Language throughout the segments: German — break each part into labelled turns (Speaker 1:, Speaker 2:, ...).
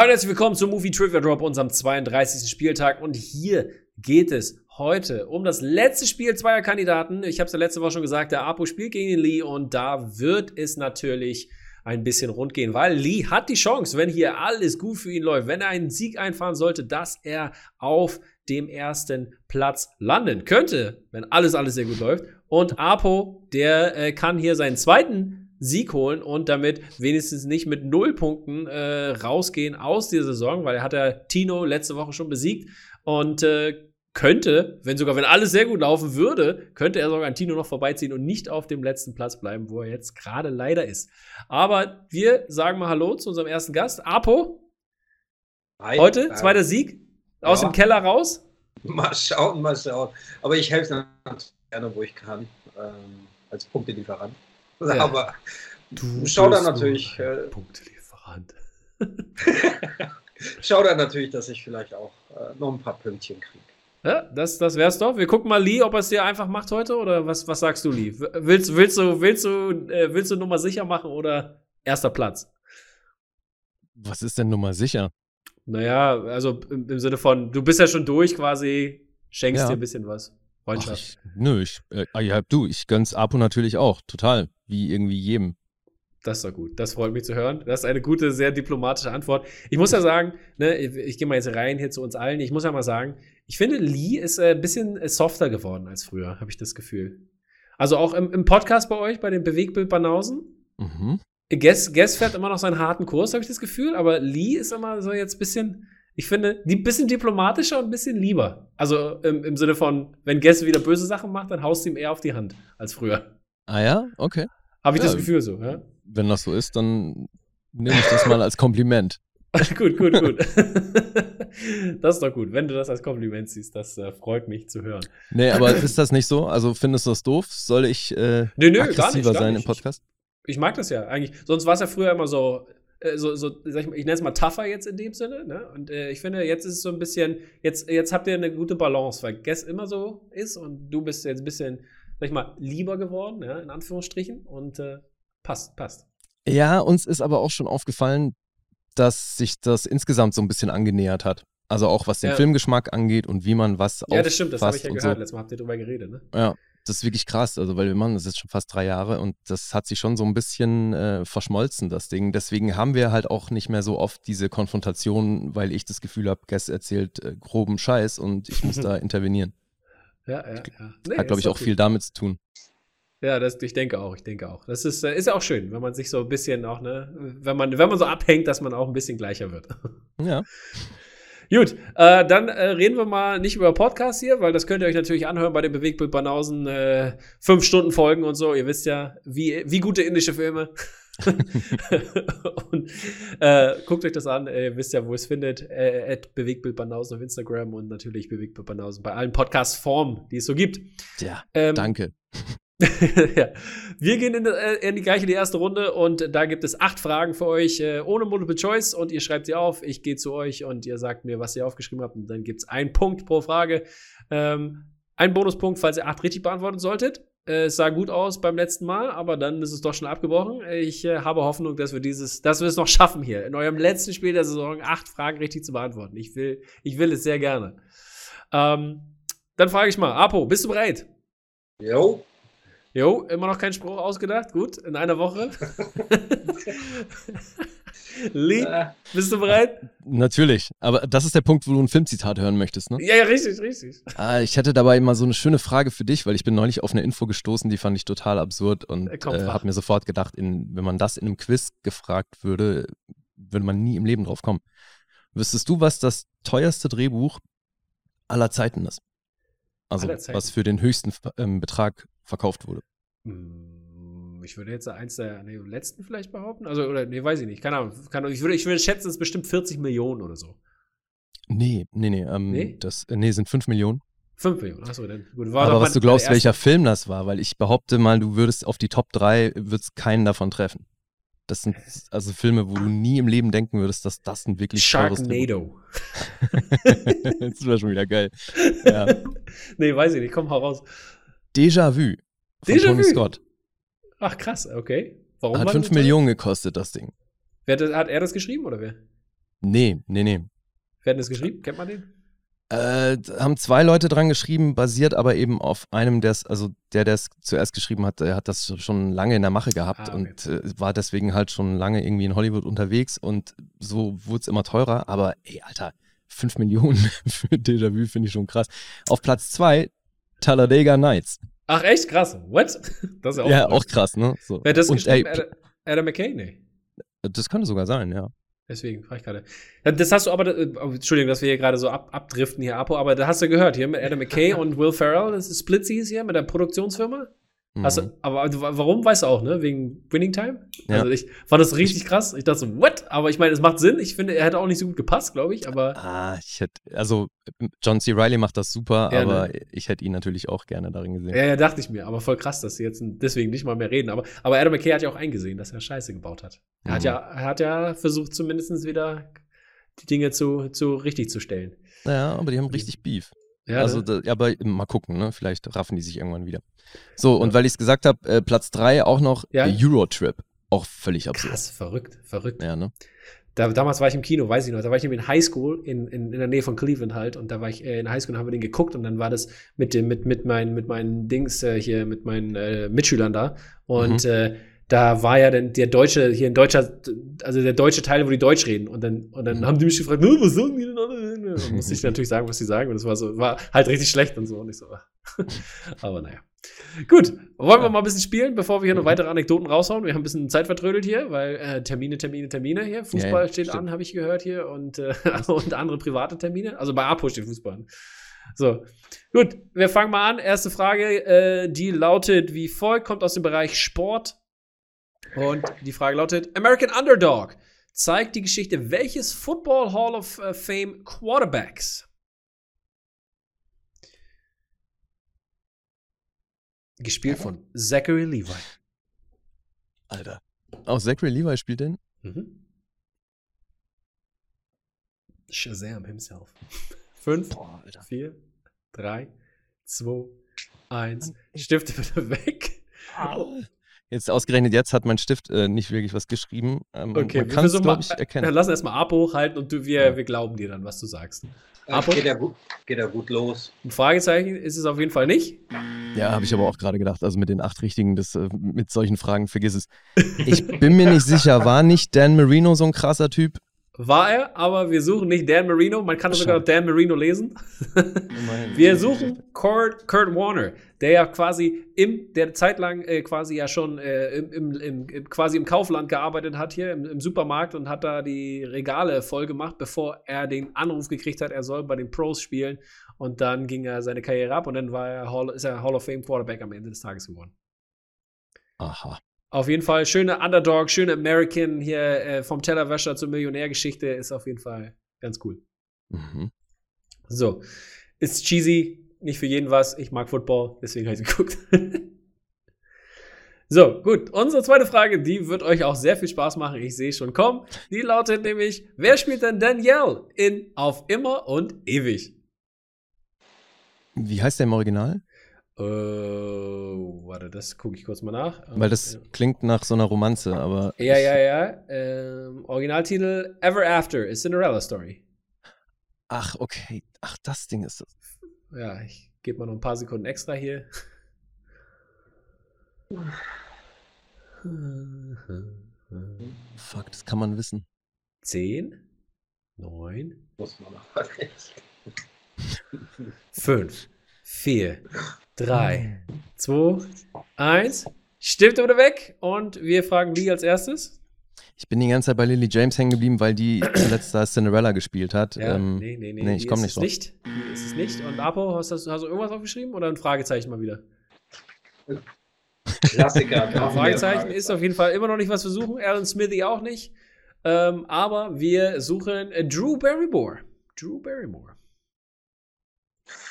Speaker 1: Hallo und herzlich willkommen zum Movie Trivia Drop, unserem 32. Spieltag. Und hier geht es heute um das letzte Spiel zweier Kandidaten. Ich habe es ja letzte Woche schon gesagt, der Apo spielt gegen den Lee und da wird es natürlich ein bisschen rund gehen, weil Lee hat die Chance, wenn hier alles gut für ihn läuft, wenn er einen Sieg einfahren sollte, dass er auf dem ersten Platz landen könnte, wenn alles, alles sehr gut läuft. Und Apo, der äh, kann hier seinen zweiten Sieg holen und damit wenigstens nicht mit null Punkten äh, rausgehen aus dieser Saison, weil er hat ja Tino letzte Woche schon besiegt und äh, könnte, wenn sogar wenn alles sehr gut laufen würde, könnte er sogar an Tino noch vorbeiziehen und nicht auf dem letzten Platz bleiben, wo er jetzt gerade leider ist. Aber wir sagen mal Hallo zu unserem ersten Gast, Apo. Hi, Heute zweiter Sieg aus ja. dem Keller raus.
Speaker 2: Mal schauen, mal schauen. Aber ich helfe natürlich gerne, wo ich kann, ähm, als Punktelieferant. Ja. Aber du schau dann natürlich. Äh, Punktelieferant. schau dann natürlich, dass ich vielleicht auch äh, noch ein paar Pünktchen kriege.
Speaker 1: Ja, das, das wär's doch. Wir gucken mal Lee, ob er es dir einfach macht heute oder was, was sagst du, Lee? Willst, willst du, willst du, äh, willst du Nummer sicher machen oder erster Platz?
Speaker 3: Was ist denn Nummer sicher?
Speaker 1: Naja, also im, im Sinne von, du bist ja schon durch quasi, schenkst ja. dir ein bisschen was.
Speaker 3: Freundschaft. Ach, ich, nö, ich, äh, ah, ja, du, ich gönn's Apo natürlich auch, total. Wie irgendwie jedem.
Speaker 1: Das ist doch gut. Das freut mich zu hören. Das ist eine gute, sehr diplomatische Antwort. Ich muss ja sagen, ne, ich, ich gehe mal jetzt rein hier zu uns allen. Ich muss ja mal sagen, ich finde, Lee ist äh, ein bisschen äh, softer geworden als früher, habe ich das Gefühl. Also auch im, im, Podcast bei euch, bei den Bewegbild-Banausen. Mhm. Guess, Guess fährt immer noch seinen harten Kurs, habe ich das Gefühl. Aber Lee ist immer so jetzt ein bisschen, ich finde, ein bisschen diplomatischer und ein bisschen lieber. Also im, im Sinne von, wenn Guess wieder böse Sachen macht, dann haust du ihm eher auf die Hand als früher.
Speaker 3: Ah ja? Okay.
Speaker 1: Habe ich
Speaker 3: ja,
Speaker 1: das Gefühl so, ja?
Speaker 3: wenn das so ist, dann nehme ich das mal als Kompliment.
Speaker 1: gut, gut, gut. das ist doch gut. Wenn du das als Kompliment siehst, das äh, freut mich zu hören.
Speaker 3: Nee, aber ist das nicht so? Also findest du das doof? Soll ich äh, nö, nö, aggressiver nicht, sein im Podcast?
Speaker 1: Ich, ich, mag das ja eigentlich. Sonst war es ja früher immer so, äh, so, so ich, ich nenne es mal tougher jetzt in dem Sinne. Ne? Und äh, ich finde, jetzt ist es so ein bisschen, jetzt, jetzt habt ihr eine gute Balance, weil Guess immer so ist und du bist jetzt ein bisschen, sag ich mal, lieber geworden, ja, in Anführungsstrichen. Und äh, Passt, passt.
Speaker 3: Ja, uns ist aber auch schon aufgefallen, dass sich das insgesamt so ein bisschen angenähert hat. Also auch was den ja. Filmgeschmack angeht und wie man was
Speaker 1: Ja, das stimmt, das habe ich ja gehört. So. Letztes Mal habt ihr drüber geredet, ne?
Speaker 3: Ja, das ist wirklich krass. Also, weil wir machen das jetzt schon fast drei Jahre und das hat sich schon so ein bisschen äh, verschmolzen, das Ding. Deswegen haben wir halt auch nicht mehr so oft diese Konfrontation, weil ich das Gefühl habe, Guest erzählt äh, groben Scheiß und ich muss da intervenieren. Ja, ja, ja. Nee, hat, glaube ich, auch viel damit zu tun.
Speaker 1: Ja, das, ich denke auch, ich denke auch. Das ist, äh, ist auch schön, wenn man sich so ein bisschen auch, ne, wenn man, wenn man so abhängt, dass man auch ein bisschen gleicher wird.
Speaker 3: Ja.
Speaker 1: Gut, äh, dann äh, reden wir mal nicht über Podcasts hier, weil das könnt ihr euch natürlich anhören bei den Bewegtbild-Banausen, äh, fünf Stunden Folgen und so. Ihr wisst ja, wie, wie gute indische Filme. und äh, guckt euch das an, ihr wisst ja, wo es findet. Äh, Bewegtbild-Banausen auf Instagram und natürlich Bewegtbild-Banausen bei allen Podcast-Formen, die es so gibt.
Speaker 3: Ja, ähm, danke.
Speaker 1: ja. Wir gehen in, äh, in, die gleiche die erste Runde und da gibt es acht Fragen für euch äh, ohne Multiple Choice und ihr schreibt sie auf. Ich gehe zu euch und ihr sagt mir, was ihr aufgeschrieben habt und dann gibt es einen Punkt pro Frage. Ähm, ein Bonuspunkt, falls ihr acht richtig beantworten solltet. Äh, es sah gut aus beim letzten Mal, aber dann ist es doch schon abgebrochen. Ich äh, habe Hoffnung, dass wir dieses, dass wir es noch schaffen hier in eurem letzten Spiel der Saison acht Fragen richtig zu beantworten. Ich will, ich will es sehr gerne. Ähm, dann frage ich mal, Apo, bist du bereit?
Speaker 2: Jo.
Speaker 1: Jo, immer noch kein Spruch ausgedacht. Gut, in einer Woche. Lee, bist du bereit?
Speaker 3: Natürlich, aber das ist der Punkt, wo du ein Filmzitat hören möchtest, ne?
Speaker 1: Ja, ja, richtig, richtig.
Speaker 3: Ah, ich hätte dabei mal so eine schöne Frage für dich, weil ich bin neulich auf eine Info gestoßen, die fand ich total absurd und äh, habe mir sofort gedacht, in, wenn man das in einem Quiz gefragt würde, würde man nie im Leben drauf kommen. Wüsstest du, was das teuerste Drehbuch aller Zeiten ist? Also, was für den höchsten ähm, Betrag verkauft wurde.
Speaker 1: Hm, ich würde jetzt eins der nee, letzten vielleicht behaupten. Also, oder, nee, weiß ich nicht. Keine Ahnung. Keine Ahnung. Ich, würde, ich würde schätzen, es ist bestimmt 40 Millionen oder so.
Speaker 3: Nee, nee, nee. Ähm, nee? Das, äh, nee, sind 5 Millionen.
Speaker 1: 5 Millionen, achso, dann.
Speaker 3: Gut, war Aber was du glaubst, welcher Film das war, weil ich behaupte mal, du würdest auf die Top 3, würdest keinen davon treffen. Das sind also Filme, wo du nie im Leben denken würdest, dass das ein wirklich
Speaker 1: Sharknado.
Speaker 3: das wäre schon wieder geil. Ja.
Speaker 1: nee, weiß ich nicht. Komm, hau raus.
Speaker 3: Déjà-vu von Déjà Tony Scott.
Speaker 1: Ach krass, okay.
Speaker 3: Warum? Hat 5 Millionen gekostet, das Ding.
Speaker 1: Wer, hat er das geschrieben oder wer?
Speaker 3: Nee, nee, nee.
Speaker 1: Wer hat das geschrieben? Kennt man den?
Speaker 3: Äh, haben zwei Leute dran geschrieben, basiert aber eben auf einem, der also der, der es zuerst geschrieben hat, der hat das schon lange in der Mache gehabt ah, okay. und äh, war deswegen halt schon lange irgendwie in Hollywood unterwegs und so wurde es immer teurer. Aber ey, Alter, 5 Millionen für Déjà-vu finde ich schon krass. Auf Platz 2 Talladega Nights.
Speaker 1: Ach echt? Krass. What?
Speaker 3: Das ist ja auch, ja, auch krass, ne? So.
Speaker 1: Wer hat das und, geschrieben? Ey, Adam, Adam McKay? Nee.
Speaker 3: Das könnte sogar sein, ja.
Speaker 1: Deswegen frage ich gerade. Das hast du aber, äh, Entschuldigung, dass wir hier gerade so ab, abdriften hier, Apo, aber da hast du gehört hier mit Adam McKay und Will Ferrell, das ist Splitsies hier mit der Produktionsfirma. Mhm. du, aber warum, weißt du auch, ne? Wegen Winning Time? Ja. Also ich fand das richtig krass. Ich dachte so, what? Aber ich meine, es macht Sinn. Ich finde, er hätte auch nicht so gut gepasst, glaube ich, aber.
Speaker 3: Ah, ich hätte, also John C. Riley macht das super, ja, aber ne? ich hätte ihn natürlich auch gerne darin gesehen.
Speaker 1: Ja, ja, dachte ich mir. Aber voll krass, dass sie jetzt deswegen nicht mal mehr reden. Aber, aber Adam McKay hat ja auch eingesehen, dass er Scheiße gebaut hat. Er, mhm. hat, ja, er hat ja versucht, zumindest wieder die Dinge zu, zu richtig zu stellen.
Speaker 3: Ja, aber die haben richtig Beef. Ja, also, ne? da, aber mal gucken, ne? Vielleicht raffen die sich irgendwann wieder. So, und weil ich es gesagt habe, äh, Platz 3 auch noch ja? Eurotrip. Auch völlig absurd.
Speaker 1: Krass, verrückt, verrückt.
Speaker 3: Ja, ne?
Speaker 1: Da, damals war ich im Kino, weiß ich noch. Da war ich in Highschool in, in, in der Nähe von Cleveland halt. Und da war ich äh, in Highschool und haben wir den geguckt. Und dann war das mit, dem, mit, mit, meinen, mit meinen Dings äh, hier, mit meinen äh, Mitschülern da. Und mhm. Da war ja dann der deutsche, hier in Deutscher, also der deutsche Teil, wo die Deutsch reden. Und dann, und dann mhm. haben die mich gefragt, was sagen die denn alle? Dann musste ich natürlich sagen, was sie sagen. Und das war so, war halt richtig schlecht und so. Und ich so, aber naja. Gut, wollen wir mal ein bisschen spielen, bevor wir hier noch mhm. weitere Anekdoten raushauen? Wir haben ein bisschen Zeit vertrödelt hier, weil äh, Termine, Termine, Termine hier. Fußball ja, steht stimmt. an, habe ich gehört hier. Und, äh, und andere private Termine. Also bei Apo steht Fußball an. So, gut, wir fangen mal an. Erste Frage, äh, die lautet wie folgt, kommt aus dem Bereich Sport. Und die Frage lautet: American Underdog zeigt die Geschichte welches Football Hall of äh, Fame Quarterbacks? Gespielt von Zachary Levi.
Speaker 3: Alter. Auch Zachary Levi spielt den? Mhm.
Speaker 1: Shazam himself. Fünf, Boah, vier, drei, zwei, eins. Stifte bitte weg.
Speaker 3: Au. Jetzt ausgerechnet jetzt hat mein Stift äh, nicht wirklich was geschrieben.
Speaker 1: Ähm, okay, man kann es, glaube ich, erkennen. Dann lass erstmal Apo hochhalten und du, wir, ja. wir glauben dir dann, was du sagst.
Speaker 2: Äh, Apo? Geht ja gut, geht ja gut los.
Speaker 1: Ein Fragezeichen ist es auf jeden Fall nicht.
Speaker 3: Ja, habe ich aber auch gerade gedacht. Also mit den acht richtigen, das, äh, mit solchen Fragen vergiss es. Ich bin mir nicht sicher, war nicht Dan Marino so ein krasser Typ?
Speaker 1: War er, aber wir suchen nicht Dan Marino. Man kann sogar Dan Marino lesen. wir suchen Kurt, Kurt, Warner, der ja quasi im, der zeitlang äh, quasi ja schon äh, im, im, im, quasi im Kaufland gearbeitet hat hier im, im, Supermarkt und hat da die Regale voll gemacht, bevor er den Anruf gekriegt hat, er soll bei den Pros spielen. Und dann ging er seine Karriere ab und dann war er Hall, ist er Hall of Fame Quarterback am Ende des Tages geworden.
Speaker 3: Aha.
Speaker 1: Auf jeden Fall schöne Underdog, schöne American hier äh, vom Tellerwäscher zur Millionärgeschichte ist auf jeden Fall ganz cool. Mhm. So, ist cheesy, nicht für jeden was. Ich mag Football, deswegen habe ich geguckt. so, gut. Unsere zweite Frage, die wird euch auch sehr viel Spaß machen. Ich sehe schon kommen. Die lautet nämlich: Wer spielt denn Danielle in Auf immer und ewig?
Speaker 3: Wie heißt der im Original?
Speaker 1: Äh, warte, das gucke ich kurz mal nach.
Speaker 3: Weil das äh, klingt nach so einer Romanze, aber.
Speaker 1: Ja, ja, ja. Ähm, Originaltitel Ever After, a Cinderella Story.
Speaker 3: Ach, okay. Ach, das Ding ist das.
Speaker 1: Ja, ich gebe mal noch ein paar Sekunden extra hier.
Speaker 3: Fuck, das kann man wissen.
Speaker 1: Zehn, neun,
Speaker 2: muss man noch
Speaker 1: fünf, vier, 3, 2, 1. Stimmt oder weg? Und wir fragen Lee als erstes.
Speaker 3: Ich bin die ganze Zeit bei Lily James hängen geblieben, weil die zuletzt da Cinderella gespielt hat.
Speaker 1: Ja, ähm, nee, nee, nee, nee.
Speaker 3: ich komme nicht
Speaker 1: drauf. Nicht. Die ist es nicht. Und Apo, hast, hast, hast du irgendwas aufgeschrieben oder ein Fragezeichen mal wieder?
Speaker 2: Klassiker.
Speaker 1: ja, Fragezeichen ist auf jeden Fall immer noch nicht was versuchen. Alan Smithy auch nicht. Ähm, aber wir suchen Drew Barrymore. Drew Barrymore.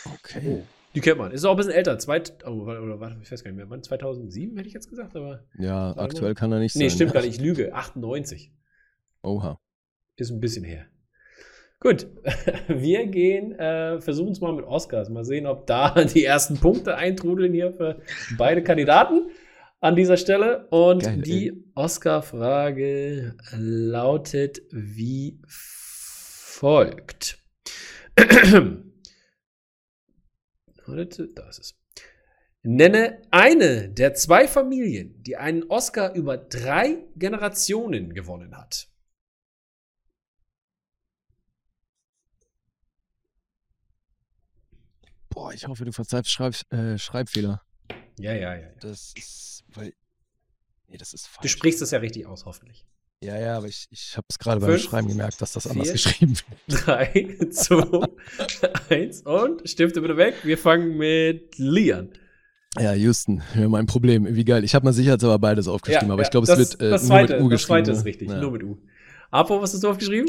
Speaker 3: Okay. Oh.
Speaker 1: Die kennt man. Ist auch ein bisschen älter. Zweit, oh, oder warte, ich weiß gar nicht mehr. Wann? 2007 hätte ich jetzt gesagt, aber.
Speaker 3: Ja, aktuell kann er nicht
Speaker 1: sein. Nee, stimmt gar nicht. Ich lüge. 98.
Speaker 3: Oha.
Speaker 1: Ist ein bisschen her. Gut, wir gehen, äh, versuchen es mal mit Oscars. Mal sehen, ob da die ersten Punkte eintrudeln hier für beide Kandidaten an dieser Stelle. Und Geil, die Oscar-Frage lautet wie folgt. da ist es. Nenne eine der zwei Familien, die einen Oscar über drei Generationen gewonnen hat.
Speaker 3: Boah, ich hoffe, du verzeihst Schreib, äh, Schreibfehler.
Speaker 1: Ja, ja, ja, ja.
Speaker 3: Das ist, weil. Nee, das ist falsch.
Speaker 1: Du sprichst es ja richtig aus, hoffentlich.
Speaker 3: Ja, ja, aber ich, ich habe es gerade beim Schreiben gemerkt, dass das vier, anders geschrieben
Speaker 1: wird. Drei, zwei, eins und Stifte bitte weg. Wir fangen mit Lian.
Speaker 3: Ja, Houston, ja, mein Problem. Wie geil. Ich habe mal sicherheitshalber beides aufgeschrieben, ja, aber ich glaube, es wird
Speaker 1: äh, zweite, nur mit U geschrieben. Das zweite ist ne? richtig, ja. nur mit U. Apo, was hast du aufgeschrieben?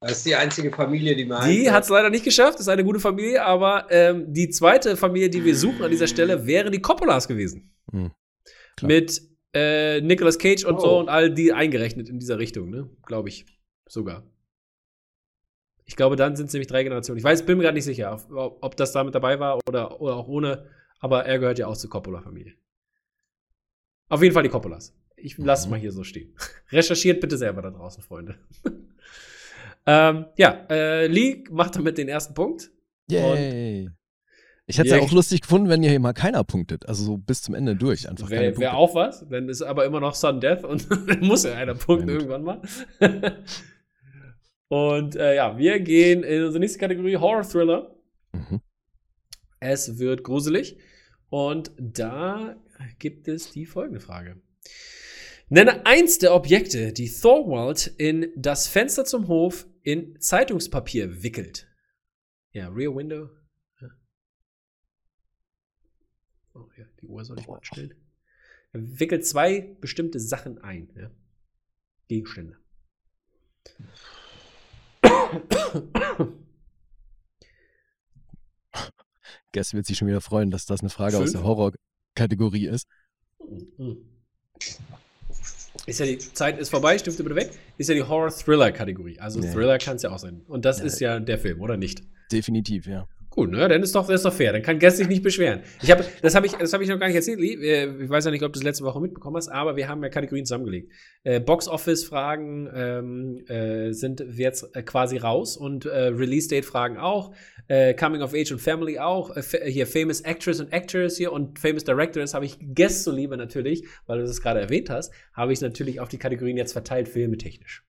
Speaker 2: Das ist die einzige Familie, die man.
Speaker 1: Die hat es leider nicht geschafft, das ist eine gute Familie, aber ähm, die zweite Familie, die wir suchen an dieser Stelle, wäre die Coppolas gewesen. Mhm. Mit äh, Nicolas Cage und oh. so und all die eingerechnet in dieser Richtung, ne? Glaube ich. Sogar. Ich glaube, dann sind es nämlich drei Generationen. Ich weiß, bin mir gerade nicht sicher, ob, ob, das damit dabei war oder, oder auch ohne, aber er gehört ja auch zur Coppola-Familie. Auf jeden Fall die Coppolas. Ich lasse es mhm. mal hier so stehen. Recherchiert bitte selber da draußen, Freunde. Ähm, ja, äh, Lee macht damit den ersten Punkt.
Speaker 3: Yay. Ich hätte es ja auch lustig gefunden, wenn hier mal keiner punktet. Also so bis zum Ende durch. Einfach
Speaker 1: Wäre wär auch was. Dann ist aber immer noch Sun Death und dann muss ja einer punkten irgendwann mal. und äh, ja, wir gehen in unsere nächste Kategorie Horror Thriller. Mhm. Es wird gruselig. Und da gibt es die folgende Frage. Nenne eins der Objekte, die Thorwald in das Fenster zum Hof in Zeitungspapier wickelt. Ja, Rear Window. Ja. Oh ja, die Uhr soll ich mal stellen. Er wickelt zwei bestimmte Sachen ein. Ja. Gegenstände.
Speaker 3: Guess wird sich schon wieder freuen, dass das eine Frage Fünf? aus der Horror-Kategorie ist. Mhm.
Speaker 1: Ist ja die Zeit ist vorbei, Stifte bitte weg. Ist ja die Horror-Thriller-Kategorie. Also nee. Thriller kann es ja auch sein. Und das ja. ist ja der Film, oder nicht?
Speaker 3: Definitiv, ja.
Speaker 1: Gut, ne, dann ist doch, das ist doch fair. Dann kann Guest sich nicht beschweren. Ich habe, das habe ich, das habe ich noch gar nicht erzählt. Äh, ich weiß ja nicht, ob du das letzte Woche mitbekommen hast, aber wir haben ja Kategorien zusammengelegt. Äh, Box-Office-Fragen ähm, äh, sind jetzt äh, quasi raus und äh, Release-Date-Fragen auch. Äh, Coming of Age und Family auch. hier Famous Actress und Actors hier und Famous Directors habe ich Guest zuliebe natürlich, weil du das gerade erwähnt hast, habe ich natürlich auf die Kategorien jetzt verteilt, filmetechnisch.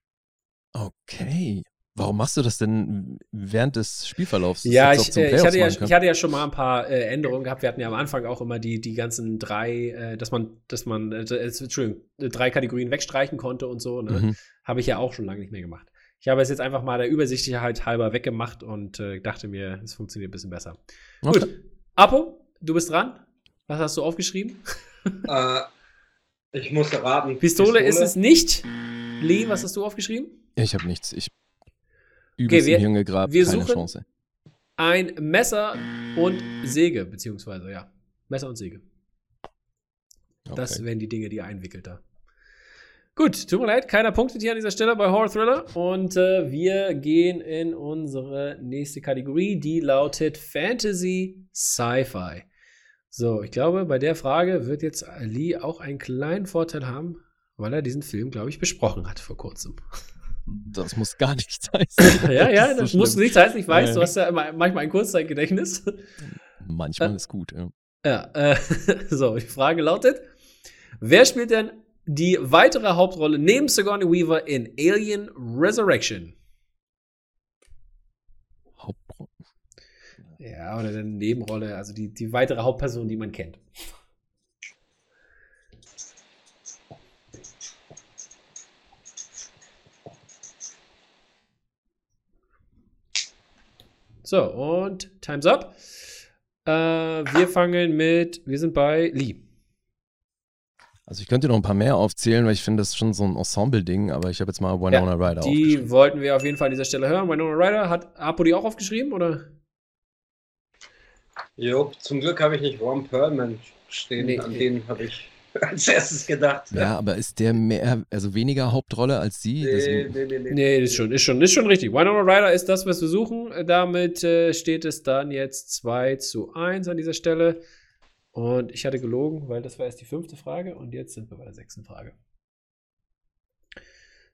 Speaker 3: Okay. Warum machst du das denn während des Spielverlaufs?
Speaker 1: Ja, ich, äh, ich, hatte ja ich hatte ja schon mal ein paar äh, Änderungen gehabt. Wir hatten ja am Anfang auch immer die, die ganzen drei, äh, dass man, dass man, äh, Entschuldigung, drei Kategorien wegstreichen konnte und so. Ne? Mhm. Habe ich ja auch schon lange nicht mehr gemacht. Ich habe es jetzt einfach mal der Übersichtlichkeit halber weggemacht und äh, dachte mir, es funktioniert ein bisschen besser. Okay. Gut. Apo, du bist dran. Was hast du aufgeschrieben?
Speaker 2: Äh, ich muss raten.
Speaker 1: Pistole, Pistole ist es nicht. Lee, was hast du aufgeschrieben?
Speaker 3: Ich habe nichts. Ich übelst okay, wir, Grab,
Speaker 1: wir keine suchen Chance. Ein Messer und Säge, beziehungsweise, ja. Messer und Säge. Okay. Das wären die Dinge, die er einwickelt da. Gut, tut mir leid, keiner punktet hier an dieser Stelle bei Horror Thriller. Und äh, wir gehen in unsere nächste Kategorie, die lautet Fantasy Sci-Fi. So, ich glaube, bei der Frage wird jetzt Ali auch einen kleinen Vorteil haben, weil er diesen Film, glaube ich, besprochen hat vor kurzem.
Speaker 3: Das muss gar nichts heißen.
Speaker 1: ja, ja, das, das so muss nichts heißen. Ich weiß, ja. du hast ja immer, manchmal ein Kurzzeitgedächtnis.
Speaker 3: Manchmal äh, ist gut, ja.
Speaker 1: Ja, äh, so, die Frage lautet: Wer spielt denn die weitere Hauptrolle neben Sigourney Weaver in Alien Resurrection? Hauptrolle? Ja, oder eine Nebenrolle, also die, die weitere Hauptperson, die man kennt. So, und Time's up. Äh, wir fangen mit, wir sind bei Lee.
Speaker 3: Also ich könnte noch ein paar mehr aufzählen, weil ich finde, das ist schon so ein Ensemble-Ding, aber ich habe jetzt mal Winona ja, Ryder
Speaker 1: Die wollten wir auf jeden Fall an dieser Stelle hören. Winona Ryder, hat Apo die auch aufgeschrieben, oder?
Speaker 2: Jo, zum Glück habe ich nicht Ron Perlman stehen, nee, an den habe ich als erstes gedacht.
Speaker 3: Ja, aber ist der mehr, also weniger Hauptrolle als sie?
Speaker 1: Nee, nee, nee, nee. Nee, ist schon, ist schon, ist schon richtig. Winona Ryder ist das, was wir suchen. Damit äh, steht es dann jetzt 2 zu 1 an dieser Stelle. Und ich hatte gelogen, weil das war erst die fünfte Frage und jetzt sind wir bei der sechsten Frage.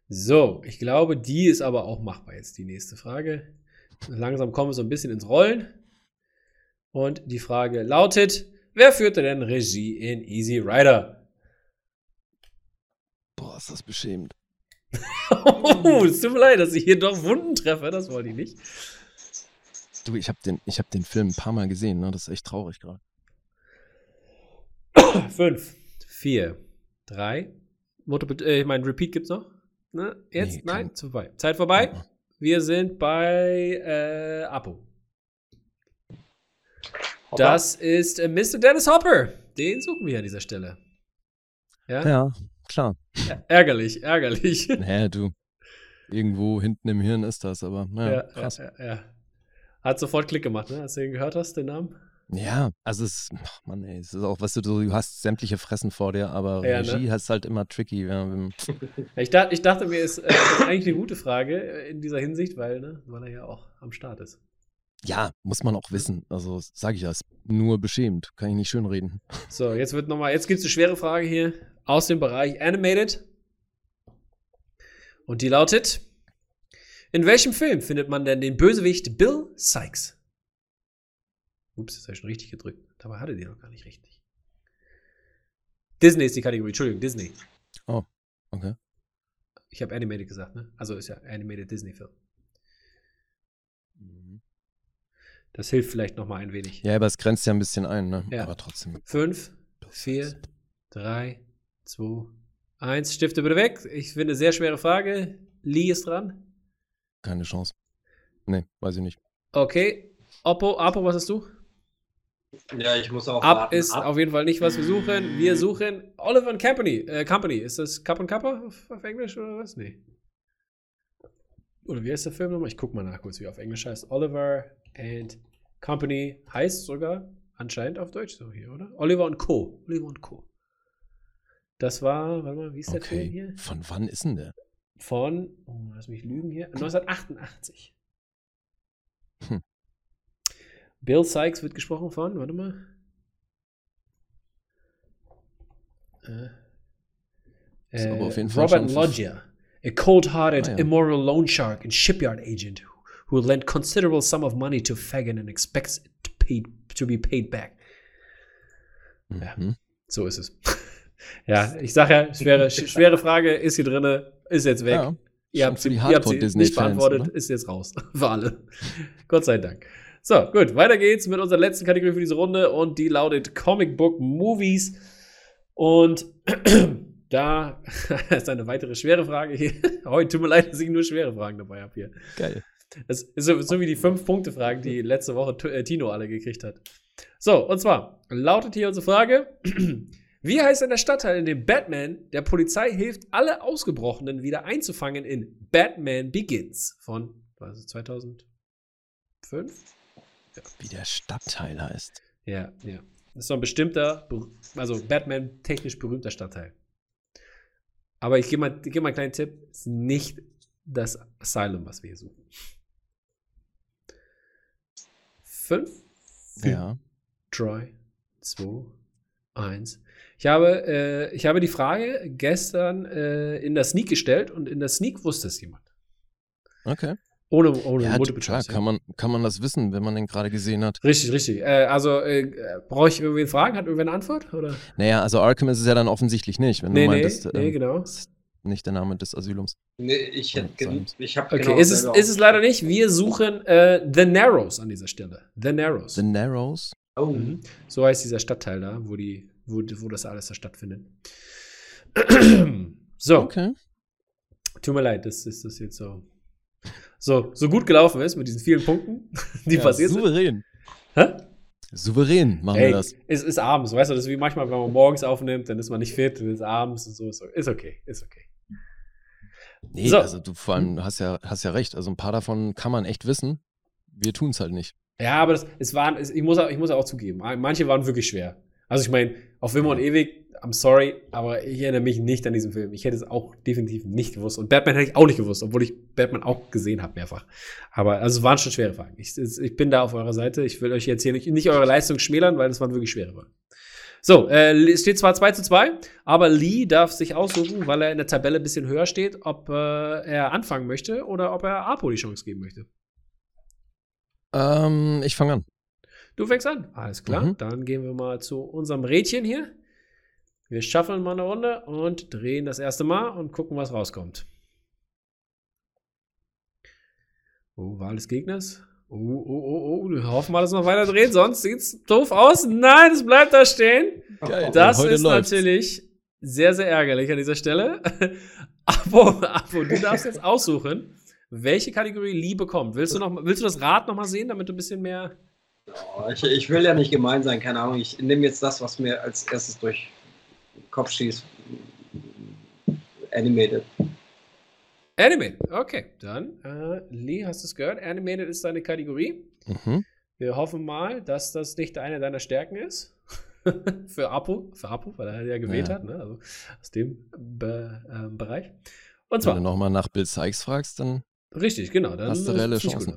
Speaker 1: So, ich glaube, die ist aber auch machbar jetzt, die nächste Frage. Langsam kommen wir so ein bisschen ins Rollen. Und die Frage lautet: Wer führte denn Regie in Easy Rider?
Speaker 3: Boah, ist das beschämend.
Speaker 1: oh, es tut mir leid, dass ich hier doch Wunden treffe. Das wollte ich nicht.
Speaker 3: Du, ich habe den, hab den Film ein paar Mal gesehen, ne? Das ist echt traurig gerade.
Speaker 1: Fünf, vier, drei. Multiple, äh, ich meine, Repeat gibt's noch? Ne? Jetzt? Nee, Nein, vorbei. Zeit vorbei. Ja. Wir sind bei äh, Apo. Hopper. Das ist äh, Mr. Dennis Hopper. Den suchen wir an dieser Stelle.
Speaker 3: Ja, ja klar.
Speaker 1: Ja, ärgerlich, ärgerlich.
Speaker 3: Naja, du. Irgendwo hinten im Hirn ist das, aber naja, ja, krass.
Speaker 1: Ja, ja, Hat sofort Klick gemacht, ne? Als du ihn gehört hast, den Namen?
Speaker 3: Ja, also es, ach Mann, ey, es ist auch, was du, du hast sämtliche Fressen vor dir, aber ja, ne? Regie ne? ist halt immer tricky. Ja.
Speaker 1: ich, dachte, ich dachte mir, ist, äh, ist eigentlich eine gute Frage in dieser Hinsicht, weil, ne, weil er ja auch am Start ist.
Speaker 3: Ja, muss man auch wissen. Also sage ich das. Nur beschämt. Kann ich nicht schön reden.
Speaker 1: So, jetzt wird nochmal, jetzt gibt es eine schwere Frage hier aus dem Bereich Animated. Und die lautet: In welchem Film findet man denn den Bösewicht Bill Sykes? Ups, das habe ich schon richtig gedrückt. Dabei hatte die noch gar nicht richtig. Disney ist die Kategorie, Entschuldigung, Disney.
Speaker 3: Oh, okay.
Speaker 1: Ich habe Animated gesagt, ne? Also ist ja Animated Disney-Film. Mhm. Das hilft vielleicht noch mal ein wenig.
Speaker 3: Ja, aber es grenzt ja ein bisschen ein, ne?
Speaker 1: Ja.
Speaker 3: Aber trotzdem.
Speaker 1: Fünf, vier, drei, zwei, eins. Stifte bitte weg. Ich finde, sehr schwere Frage. Lee ist dran.
Speaker 3: Keine Chance. Nee, weiß ich nicht.
Speaker 1: Okay. Oppo, Apo, was hast du?
Speaker 2: Ja, ich muss auch.
Speaker 1: Ab warten. ist Ab. auf jeden Fall nicht, was wir suchen. Wir suchen Oliver and Company. Äh, Company. Ist das Cup und Kappa auf, auf, Englisch oder was? Nee. Oder wie heißt der Film nochmal? Ich guck mal nach kurz, wie er auf Englisch heißt. Oliver and Company heißt sogar anscheinend auf Deutsch so hier, oder? Oliver und Co. Oliver und Co. Das war, warte mal, wie ist der okay. Film hier?
Speaker 3: Von wann ist denn der?
Speaker 1: Von, oh, lass mich lügen hier, 1988. Hm. Bill Sykes wird gesprochen von, warte mal. Äh, äh, Robert Loggia, a cold-hearted, ah, ja. immoral loan shark and shipyard agent who will lend considerable sum of money to Fagin and expects to, pay, to be paid back. Mhm. Ja, so ist es. ja, ich sage ja, schwere, schwere Frage ist hier drin, ist jetzt weg. Ja, ihr habt sie, ihr habt sie nicht beantwortet, oder? ist jetzt raus. Für alle. Gott sei Dank. So, gut, weiter geht's mit unserer letzten Kategorie für diese Runde und die lautet Comic Book Movies. Und da ist eine weitere schwere Frage hier. Heute tut mir leid, dass ich nur schwere Fragen dabei habe hier.
Speaker 3: Geil.
Speaker 1: Das ist so, so wie die fünf Punkte Fragen, die letzte Woche äh, Tino alle gekriegt hat. So, und zwar lautet hier unsere Frage: Wie heißt denn der Stadtteil, in dem Batman der Polizei hilft, alle Ausgebrochenen wieder einzufangen in Batman Begins von ist 2005?
Speaker 3: Wie der Stadtteil heißt.
Speaker 1: Ja, ja. Das ist so ein bestimmter, also Batman technisch berühmter Stadtteil. Aber ich gebe mal, geb mal einen kleinen Tipp: Es ist nicht das Asylum, was wir hier suchen. Fünf, vier, ja. drei, zwei, eins. Ich habe, äh, ich habe die Frage gestern äh, in der Sneak gestellt und in der Sneak wusste es jemand.
Speaker 3: Okay.
Speaker 1: Ohne, ohne
Speaker 3: ja, Multiple kann man, kann man das wissen, wenn man den gerade gesehen hat.
Speaker 1: Richtig, richtig. Äh, also, äh, brauche ich irgendwie Fragen? Hat irgendwer eine Antwort? Oder?
Speaker 3: Naja, also Arkham ist es ja dann offensichtlich nicht, wenn
Speaker 1: nee,
Speaker 3: du
Speaker 1: meintest. Nee, nee ähm, genau.
Speaker 3: Nicht der Name des Asylums.
Speaker 2: Nee, ich hätte ich habe
Speaker 1: Okay, genau ist, es, ist es leider nicht. Wir suchen äh, The Narrows an dieser Stelle. The Narrows.
Speaker 3: The Narrows?
Speaker 1: Oh. Mhm. So heißt dieser Stadtteil da, wo, die, wo, wo das alles da stattfindet. so.
Speaker 3: Okay.
Speaker 1: Tut mir leid, dass das, das jetzt so so, so gut gelaufen ist mit diesen vielen Punkten, die ja, passiert
Speaker 3: souverän.
Speaker 1: sind. Hä?
Speaker 3: Souverän machen Ey, wir das.
Speaker 1: Es ist abends, weißt du, das ist wie manchmal, wenn man morgens aufnimmt, dann ist man nicht fit, dann ist abends und so. Ist okay, ist okay.
Speaker 3: Nee, so. also du vor allem hast ja, hast ja recht. Also ein paar davon kann man echt wissen. Wir tun es halt nicht.
Speaker 1: Ja, aber das, es waren, es, ich, muss, ich muss auch zugeben, manche waren wirklich schwer. Also ich meine, auf immer und ewig I'm sorry, aber ich erinnere mich nicht an diesen Film. Ich hätte es auch definitiv nicht gewusst. Und Batman hätte ich auch nicht gewusst, obwohl ich Batman auch gesehen habe mehrfach. Aber also es waren schon schwere Fragen. Ich, ich, bin da auf eurer Seite. Ich will euch jetzt hier nicht, nicht eure Leistung schmälern, weil es waren wirklich schwere Fragen. So, äh, es steht zwar 2 zu 2, aber Lee darf sich aussuchen, weil er in der Tabelle ein bisschen höher steht, ob äh, er anfangen möchte oder ob er Apo die Chance geben möchte.
Speaker 3: Ähm, ich fange an.
Speaker 1: Du fängst an. Alles klar. Mhm. Dann gehen wir mal zu unserem Rädchen hier. Wir schaffeln mal eine Runde und drehen das erste Mal und gucken, was rauskommt. Oh, Wahl des Gegners. Oh, oh, oh, oh. Wir hoffen mal, dass wir noch weiter drehen, sonst sieht es doof aus. Nein, es bleibt da stehen. Geil, das ist läuft's. natürlich sehr, sehr ärgerlich an dieser Stelle. Abo, Abo, du darfst jetzt aussuchen, welche Kategorie Lee bekommt. Willst du, noch, willst du das Rad nochmal sehen, damit du ein bisschen mehr.
Speaker 2: Ja, ich, ich, will ja nicht gemein sein, keine Ahnung. Ich nehme jetzt das, was mir als erstes durch den Kopf schießt. Animated.
Speaker 1: Animated, okay. Dann, äh, Lee, hast du es gehört? Animated ist deine Kategorie. Mhm. Wir hoffen mal, dass das nicht eine deiner Stärken ist. für Apo, für Apo, weil er ja gewählt ja. hat, ne? also aus dem Be äh, Bereich.
Speaker 3: Und zwar. Wenn du nochmal nach Bill Sykes fragst, dann.
Speaker 1: Richtig, genau. Dann
Speaker 3: hast du reelle Chancen.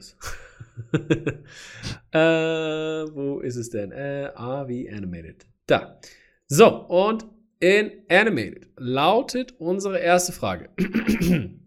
Speaker 1: äh, wo ist es denn? Äh, A wie Animated. Da. So, und in Animated lautet unsere erste Frage.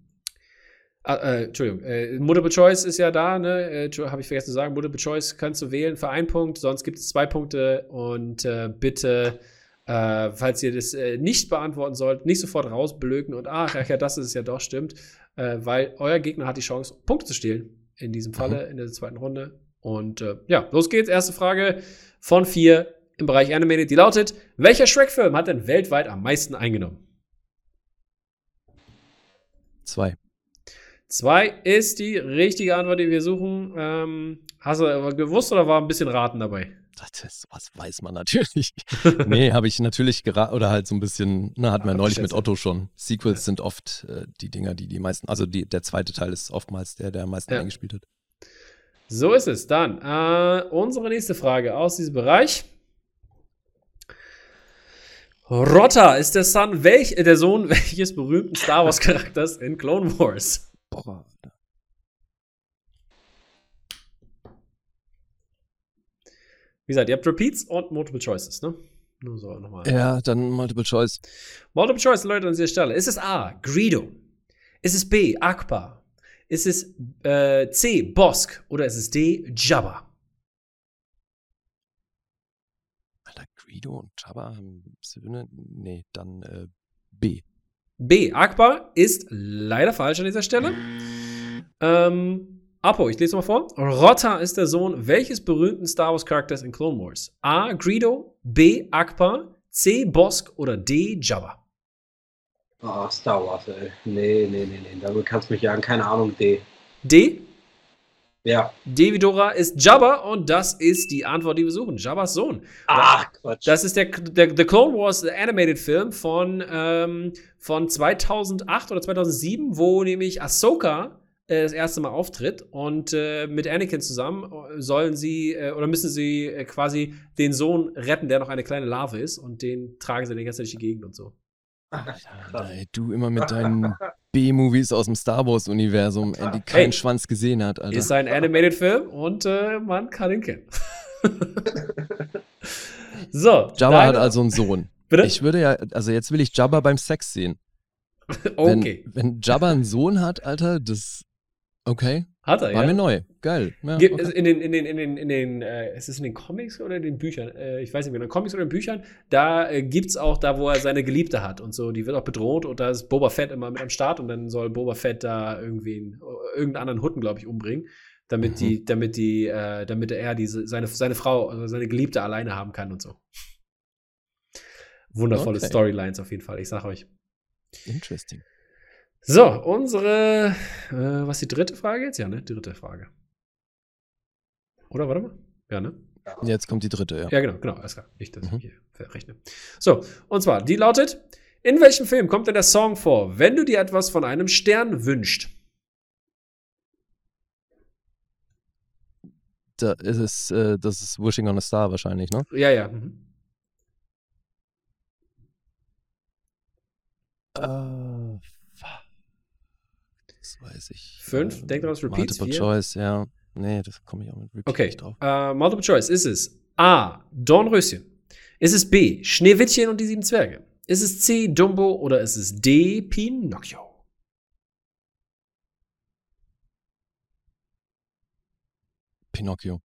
Speaker 1: Ah, äh, Entschuldigung, äh, Multiple Choice ist ja da, ne? Äh, Habe ich vergessen zu sagen. Multiple Choice kannst du wählen für einen Punkt, sonst gibt es zwei Punkte und äh, bitte, äh, falls ihr das äh, nicht beantworten sollt, nicht sofort rausblöken und ach, ja, das ist es ja doch, stimmt, weil euer Gegner hat die Chance, Punkte zu stehlen. In diesem Falle, mhm. in der zweiten Runde. Und ja, los geht's. Erste Frage von vier im Bereich Animated, die lautet: Welcher Shrek-Film hat denn weltweit am meisten eingenommen?
Speaker 3: Zwei.
Speaker 1: Zwei ist die richtige Antwort, die wir suchen. Ähm, hast du gewusst oder war ein bisschen Raten dabei?
Speaker 3: Das, was weiß man natürlich. nee, habe ich natürlich geraten oder halt so ein bisschen, na, hatten wir ja, neulich mit Otto schon. Sequels ja. sind oft äh, die Dinger, die die meisten, also die, der zweite Teil ist oftmals der, der am meisten ja. eingespielt hat.
Speaker 1: So ist es. Dann äh, unsere nächste Frage aus diesem Bereich. Rotta ist der, Son, welch, äh, der Sohn welches berühmten Star Wars Charakters in Clone Wars? Boah, Wie gesagt, ihr habt Repeats und Multiple Choices, ne?
Speaker 3: Nur so nochmal. Ja, dann Multiple Choice.
Speaker 1: Multiple Choice, Leute, an dieser Stelle. Ist es A, Greedo? Ist es B, Akbar? Ist es äh, C, Bosk? Oder ist es D, Jabba?
Speaker 3: Alter, Greedo und Jabba haben Söhne? Nee, dann äh, B.
Speaker 1: B. Akbar ist leider falsch an dieser Stelle. Ähm, Apo, ich lese mal vor. Rotta ist der Sohn welches berühmten Star Wars Charakters in Clone Wars? A. Greedo, B. Akbar, C. Bosk oder D. Jabba?
Speaker 2: Oh, Star Wars, ey. Nee, nee, nee, nee. Damit kannst du mich jagen. Keine Ahnung, D.
Speaker 1: D?
Speaker 2: Ja.
Speaker 1: Devidora ist Jabba und das ist die Antwort, die wir suchen. Jabbas Sohn.
Speaker 2: Ach, Quatsch.
Speaker 1: Das ist der, der, der Clone Wars Animated Film von, ähm, von 2008 oder 2007, wo nämlich Ahsoka äh, das erste Mal auftritt und äh, mit Anakin zusammen sollen sie äh, oder müssen sie äh, quasi den Sohn retten, der noch eine kleine Larve ist und den tragen sie die ganze Zeit durch die Gegend und so.
Speaker 3: Alter, ey, du immer mit deinen B-Movies aus dem Star Wars-Universum, die keinen hey, Schwanz gesehen hat, Alter.
Speaker 1: Ist ein Animated-Film und äh, man kann ihn kennen. so.
Speaker 3: Jabba hat also einen Sohn. Bitte? Ich würde ja, also jetzt will ich Jabba beim Sex sehen. okay. Wenn, wenn Jabba einen Sohn hat, Alter, das. Okay.
Speaker 1: Hat er,
Speaker 3: War
Speaker 1: ja.
Speaker 3: mir neu. Geil.
Speaker 1: Ja, okay. In den, in den, in den, in den, äh, ist es in den Comics oder in den Büchern? Äh, ich weiß nicht mehr, in den Comics oder in den Büchern, da äh, gibt es auch da, wo er seine Geliebte hat und so, die wird auch bedroht und da ist Boba Fett immer mit am Start und dann soll Boba Fett da irgendwie einen, irgendeinen anderen Hutten, glaube ich, umbringen, damit mhm. die, damit die, äh, damit er diese, seine, seine Frau, also seine Geliebte alleine haben kann und so. Wundervolle okay. Storylines auf jeden Fall, ich sag euch.
Speaker 3: Interesting.
Speaker 1: So, unsere, äh, was ist die dritte Frage jetzt? Ja, ne? Dritte Frage. Oder, warte mal. Ja, ne?
Speaker 3: Jetzt kommt die dritte, ja.
Speaker 1: Ja, genau, genau, alles klar. Nicht, dass mhm. ich hier verrechne. So, und zwar, die lautet: In welchem Film kommt denn der Song vor, wenn du dir etwas von einem Stern wünschst?
Speaker 3: Da ist es, äh, das ist Wishing on a Star wahrscheinlich, ne?
Speaker 1: Ja, ja. Mhm.
Speaker 3: Uh, das weiß ich.
Speaker 1: Fünf, äh, denk dran, Repeats.
Speaker 3: Multiple vier. Choice, ja. Nee, das komme ich auch mit
Speaker 1: Repeat okay. nicht drauf. Uh, Multiple Choice ist es A. Dornröschen. Ist es B. Schneewittchen und die sieben Zwerge? Ist es C. Dumbo oder ist es D. Pinocchio?
Speaker 3: Pinocchio.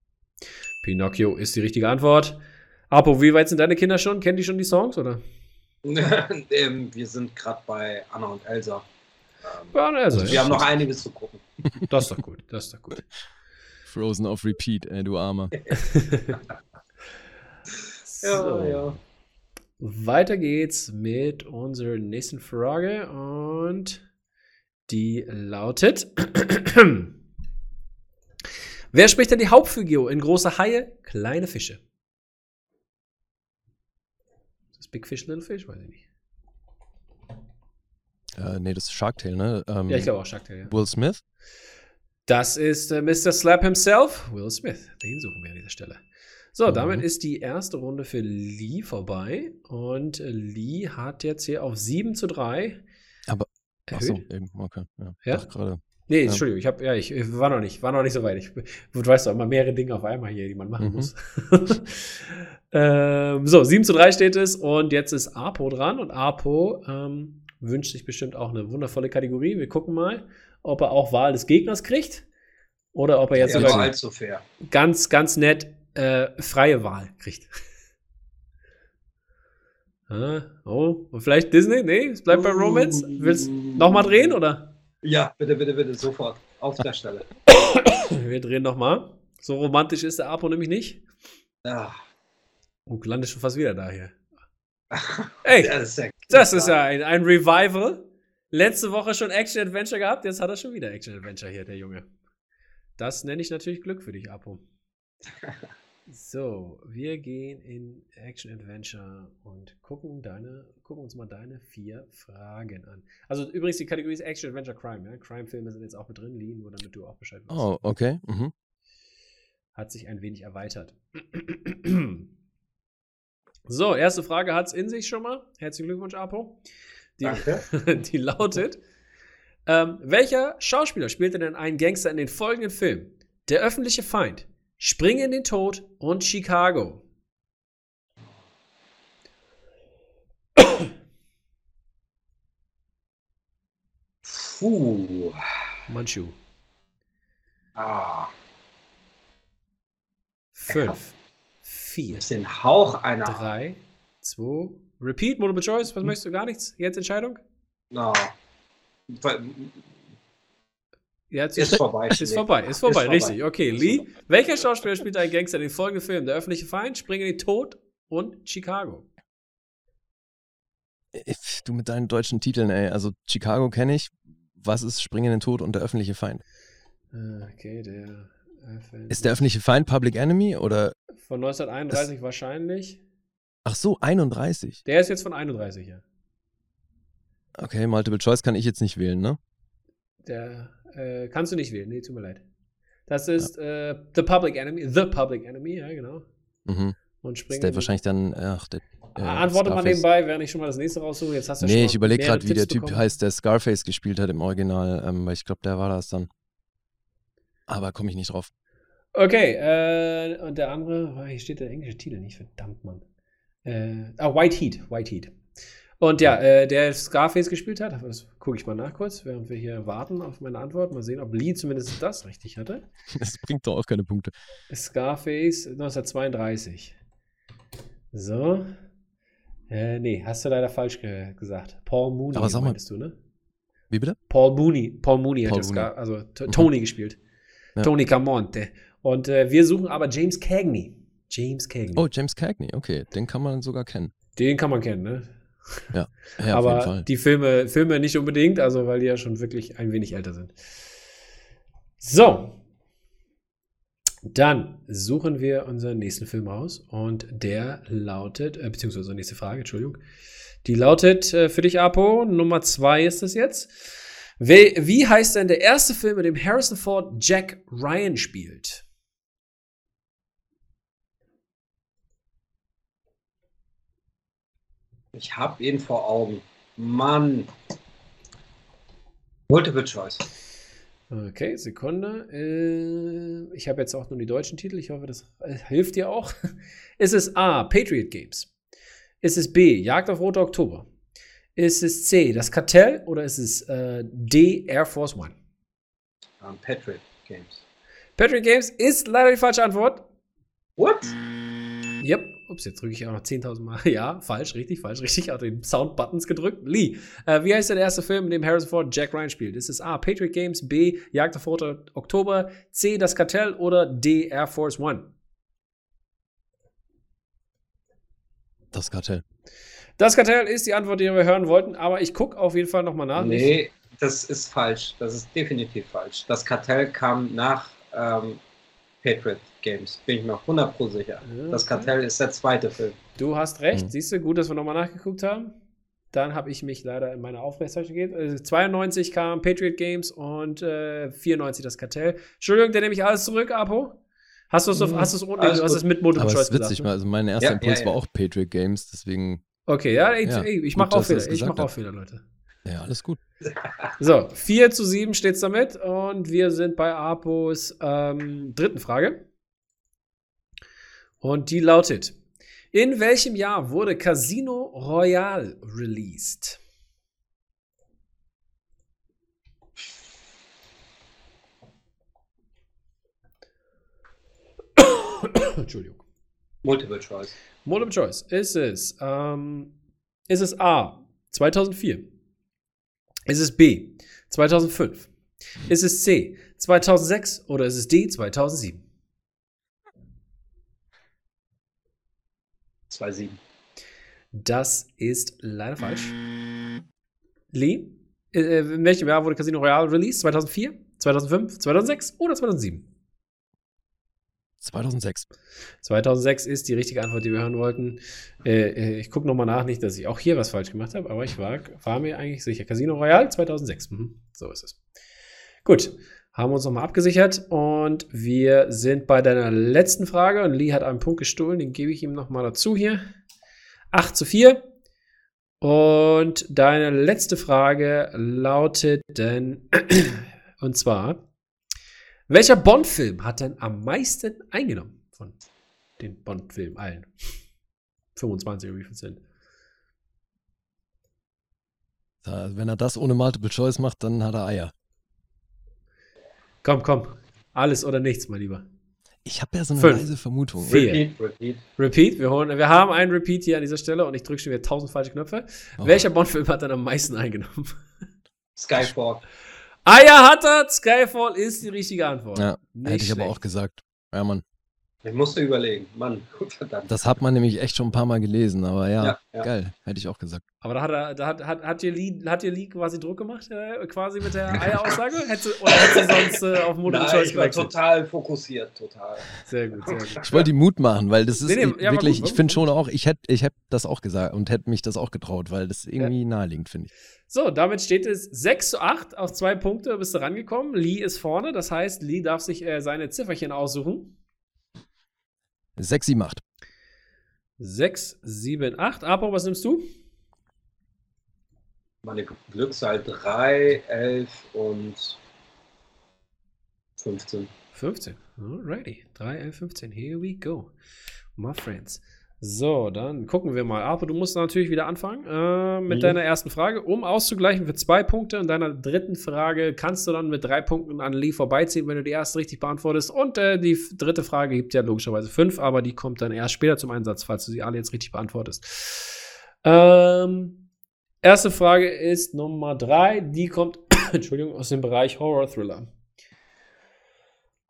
Speaker 1: Pinocchio ist die richtige Antwort. Apo, wie weit sind deine Kinder schon? Kennen die schon die Songs, oder?
Speaker 2: ähm, wir sind gerade bei Anna und Elsa.
Speaker 1: Bei Anna Elsa.
Speaker 2: Also wir haben noch einiges zu gucken.
Speaker 1: Das ist doch gut, das ist doch gut.
Speaker 3: Frozen auf Repeat, ey, du Armer.
Speaker 1: so. Ja, ja. Weiter geht's mit unserer nächsten Frage und die lautet: Wer spricht denn die Hauptfigur in große Haie, kleine Fische? Das Big Fish, Little Fish, weiß ich nicht.
Speaker 3: Äh, nee, das ist Shark Tale, ne?
Speaker 1: Ähm, ja, ich glaube auch Shark Tale. Ja.
Speaker 3: Will Smith?
Speaker 1: Das ist äh, Mr. Slap himself, Will Smith. Den suchen wir an dieser Stelle. So, mhm. damit ist die erste Runde für Lee vorbei. Und äh, Lee hat jetzt hier auf 7 zu 3.
Speaker 3: Aber. Erhöht. Ach so, eben, okay. Ja, ja? gerade.
Speaker 1: Nee, Entschuldigung, ich habe ja, ich, ich, war noch nicht, war noch nicht so weit. Ich, du weißt doch immer mehrere Dinge auf einmal hier, die man machen mhm. muss. ähm, so, 7 zu 3 steht es und jetzt ist Apo dran und Apo ähm, wünscht sich bestimmt auch eine wundervolle Kategorie. Wir gucken mal, ob er auch Wahl des Gegners kriegt oder ob er jetzt
Speaker 2: ja, sogar fair.
Speaker 1: ganz, ganz nett äh, freie Wahl kriegt. ah, oh, vielleicht Disney? Nee, es bleibt bei Romance. Willst du nochmal drehen oder?
Speaker 2: Ja, bitte, bitte, bitte, sofort. Auf der Stelle.
Speaker 1: Wir drehen nochmal. So romantisch ist der Apo nämlich nicht.
Speaker 2: Ja.
Speaker 1: Und landet schon fast wieder da hier. Ey,
Speaker 2: das ist ja,
Speaker 1: das ist ja ein, ein Revival. Letzte Woche schon Action Adventure gehabt, jetzt hat er schon wieder Action Adventure hier, der Junge. Das nenne ich natürlich Glück für dich, Apo. So, wir gehen in Action Adventure und gucken deine, gucken uns mal deine vier Fragen an. Also übrigens die Kategorie ist Action Adventure Crime, ja. Crime-Filme sind jetzt auch mit drin, Lee, nur damit du auch Bescheid weißt.
Speaker 3: Oh, okay. Mhm.
Speaker 1: Hat sich ein wenig erweitert. So, erste Frage hat es in sich schon mal. Herzlichen Glückwunsch, Apo. Die, Danke. die lautet: ähm, Welcher Schauspieler spielte denn einen Gangster in den folgenden Filmen? Der öffentliche Feind, Spring in den Tod und Chicago.
Speaker 2: Puh.
Speaker 1: Manchu.
Speaker 2: Ah.
Speaker 1: Fünf. Vier.
Speaker 2: Das ist den Hauch einer.
Speaker 1: Drei. Zwei. Repeat, Multiple Choice. Was hm. möchtest du? Gar nichts? Jetzt Entscheidung?
Speaker 2: No.
Speaker 1: Jetzt ist, vorbei. Ist vorbei, ist vorbei, ist richtig. Vorbei. Okay, Lee. Welcher Schauspieler spielt einen Gangster in den folgenden Filmen? Der öffentliche Feind, Spring in den Tod und Chicago.
Speaker 3: Du mit deinen deutschen Titeln, ey. Also Chicago kenne ich. Was ist Spring in den Tod und der öffentliche Feind?
Speaker 1: Ah, okay, der
Speaker 3: Ist der öffentliche Feind Public Enemy oder?
Speaker 1: Von 1931 das, wahrscheinlich.
Speaker 3: Ach so, 31.
Speaker 1: Der ist jetzt von 31, ja.
Speaker 3: Okay, Multiple Choice kann ich jetzt nicht wählen, ne?
Speaker 1: Der äh, kannst du nicht wählen. Nee, tut mir leid. Das ist ja. äh, The Public Enemy. The Public Enemy, ja, genau.
Speaker 3: Mhm. Und springen. Ist der wahrscheinlich dann. Ach, der,
Speaker 1: äh, Antworte mal nebenbei, während ich schon mal das nächste raussuche. Jetzt hast du
Speaker 3: nee,
Speaker 1: schon
Speaker 3: ich überlege gerade, wie der Typ bekommen. heißt, der Scarface gespielt hat im Original, ähm, weil ich glaube, der war das dann. Aber komme ich nicht drauf.
Speaker 1: Okay, äh, und der andere, hier steht der englische Titel nicht, verdammt, Mann. Äh, ah, White Heat, White Heat. Und ja, äh, der Scarface gespielt hat, das gucke ich mal nach kurz, während wir hier warten auf meine Antwort. Mal sehen, ob Lee zumindest das richtig hatte.
Speaker 3: Das bringt doch auch keine Punkte.
Speaker 1: Scarface 1932. So. Äh, nee, hast du leider falsch ge gesagt. Paul Mooney
Speaker 3: Aber sag mal,
Speaker 1: du, ne?
Speaker 3: Wie bitte?
Speaker 1: Paul Mooney. Paul Mooney Paul hat Mooney. Scar also mhm. Tony gespielt. Ja. Tony Camonte. Und äh, wir suchen aber James Cagney. James Cagney.
Speaker 3: Oh, James Cagney, okay. Den kann man sogar kennen.
Speaker 1: Den kann man kennen, ne?
Speaker 3: Ja, ja
Speaker 1: aber die Filme, Filme nicht unbedingt, also weil die ja schon wirklich ein wenig älter sind. So. Dann suchen wir unseren nächsten Film aus und der lautet, äh, beziehungsweise unsere nächste Frage, Entschuldigung. Die lautet äh, für dich, Apo, Nummer zwei ist es jetzt. Wie, wie heißt denn der erste Film, in dem Harrison Ford Jack Ryan spielt?
Speaker 2: Ich habe ihn vor Augen. Mann. Multiple Choice.
Speaker 1: Okay, Sekunde. Äh, ich habe jetzt auch nur die deutschen Titel. Ich hoffe, das äh, hilft dir auch. Ist es A. Patriot Games, Ist es B, Jagd auf Rote Oktober? Ist es C, das Kartell oder ist es äh, D, Air Force One?
Speaker 2: Um, Patriot Games.
Speaker 1: Patriot Games ist leider die falsche Antwort.
Speaker 2: What?
Speaker 1: Yep. Ups, jetzt drücke ich auch noch 10.000 Mal. Ja, falsch, richtig, falsch, richtig. Hat den Sound-Buttons gedrückt. Lee, äh, wie heißt der erste Film, in dem Harrison Ford Jack Ryan spielt? Ist es A, Patriot Games, B, Jagd auf Rote Oktober, C, das Kartell oder D, Air Force One?
Speaker 3: Das Kartell.
Speaker 1: Das Kartell ist die Antwort, die wir hören wollten, aber ich gucke auf jeden Fall nochmal nach.
Speaker 2: Nee, das ist falsch. Das ist definitiv falsch. Das Kartell kam nach ähm, Patriot Games. Bin ich mir 100% sicher. Okay. Das Kartell ist der zweite Film.
Speaker 1: Du hast recht. Mhm. Siehst du, gut, dass wir nochmal nachgeguckt haben. Dann habe ich mich leider in meine Aufrechtszeichnung gegeben. Also 92 kam Patriot Games und äh, 94 das Kartell. Entschuldigung, der nehme ich alles zurück, Apo. Hast du es mhm. hast du es mit Multiple
Speaker 3: Choice gesagt? witzig, ne? also mein erster ja, Impuls ja, ja. war auch Patriot Games, deswegen
Speaker 1: Okay, ja, ich, ja, ich mache auch Fehler. Ich mache auch Fehler, Leute.
Speaker 3: Ja, alles gut.
Speaker 1: So, 4 zu 7 steht es damit und wir sind bei Apos ähm, dritten Frage. Und die lautet: In welchem Jahr wurde Casino Royale released? Entschuldigung.
Speaker 2: Multiple Choice.
Speaker 1: Multiple Choice. Ist es, ähm, ist es A, 2004? Ist es B, 2005? Ist es C, 2006 oder ist es D, 2007?
Speaker 2: 2007.
Speaker 1: Das ist leider falsch. Lee, äh, in welchem Jahr wurde Casino Royale released? 2004, 2005, 2006 oder 2007?
Speaker 3: 2006.
Speaker 1: 2006 ist die richtige Antwort, die wir hören wollten. Äh, äh ich gucke nochmal nach, nicht, dass ich auch hier was falsch gemacht habe, aber ich war, war mir eigentlich sicher. Casino Royale 2006. Mhm, so ist es. Gut, haben wir uns nochmal abgesichert und wir sind bei deiner letzten Frage und Lee hat einen Punkt gestohlen, den gebe ich ihm nochmal dazu hier. 8 zu 4. Und deine letzte Frage lautet denn, und zwar, welcher Bond-Film hat denn am meisten eingenommen von den Bond-Filmen allen? 25 oder wie viel sind?
Speaker 3: wenn er das ohne Multiple Choice macht, dann hat er Eier.
Speaker 1: Komm, komm. Alles oder nichts, mein Lieber.
Speaker 3: Ich habe ja so eine Fünf, leise Vermutung.
Speaker 1: Vier. Repeat, repeat. Repeat. Wir, holen, wir haben einen Repeat hier an dieser Stelle und ich drücke schon wieder tausend falsche Knöpfe. Oh. Welcher Bond-Film hat dann am meisten eingenommen?
Speaker 2: Skyfall.
Speaker 1: Eier hat er, Skyfall ist die richtige Antwort.
Speaker 3: Ja, Nicht hätte ich schlecht. aber auch gesagt. Ja, Mann.
Speaker 2: Ich musste überlegen, Mann, verdammt.
Speaker 3: Das hat man nämlich echt schon ein paar Mal gelesen, aber ja, ja, ja. geil, hätte ich auch gesagt.
Speaker 1: Aber da hat er, da hat, hat, hat dir Lee, hat Lee quasi Druck gemacht, äh, quasi mit der Eieraussage? Hätte, oder hättest du sonst äh, auf Multiple Choice
Speaker 2: ich war total fokussiert, total.
Speaker 1: Sehr gut, sehr gut.
Speaker 3: Ich wollte die Mut machen, weil das ist nee, nee, ja, wirklich, gut, ich finde schon auch, ich hätte ich hätt das auch gesagt und hätte mich das auch getraut, weil das irgendwie naheliegend, finde ich.
Speaker 1: So, damit steht es 6 zu 8 auf zwei Punkte, bist du rangekommen. Lee ist vorne, das heißt, Lee darf sich äh, seine Zifferchen aussuchen.
Speaker 3: 6, 7, 8.
Speaker 1: 6, 7, 8. Apo, was nimmst du?
Speaker 2: Meine Glückszahl 3, 11 und 15.
Speaker 1: 15. Alrighty. 3, 11, 15. Here we go. My friends. So, dann gucken wir mal. Aber du musst natürlich wieder anfangen äh, mit mhm. deiner ersten Frage, um auszugleichen für zwei Punkte. In deiner dritten Frage kannst du dann mit drei Punkten an Lee vorbeiziehen, wenn du die erste richtig beantwortest. Und äh, die dritte Frage gibt ja logischerweise fünf, aber die kommt dann erst später zum Einsatz, falls du sie alle jetzt richtig beantwortest. Ähm, erste Frage ist Nummer drei. Die kommt, Entschuldigung, aus dem Bereich Horror Thriller.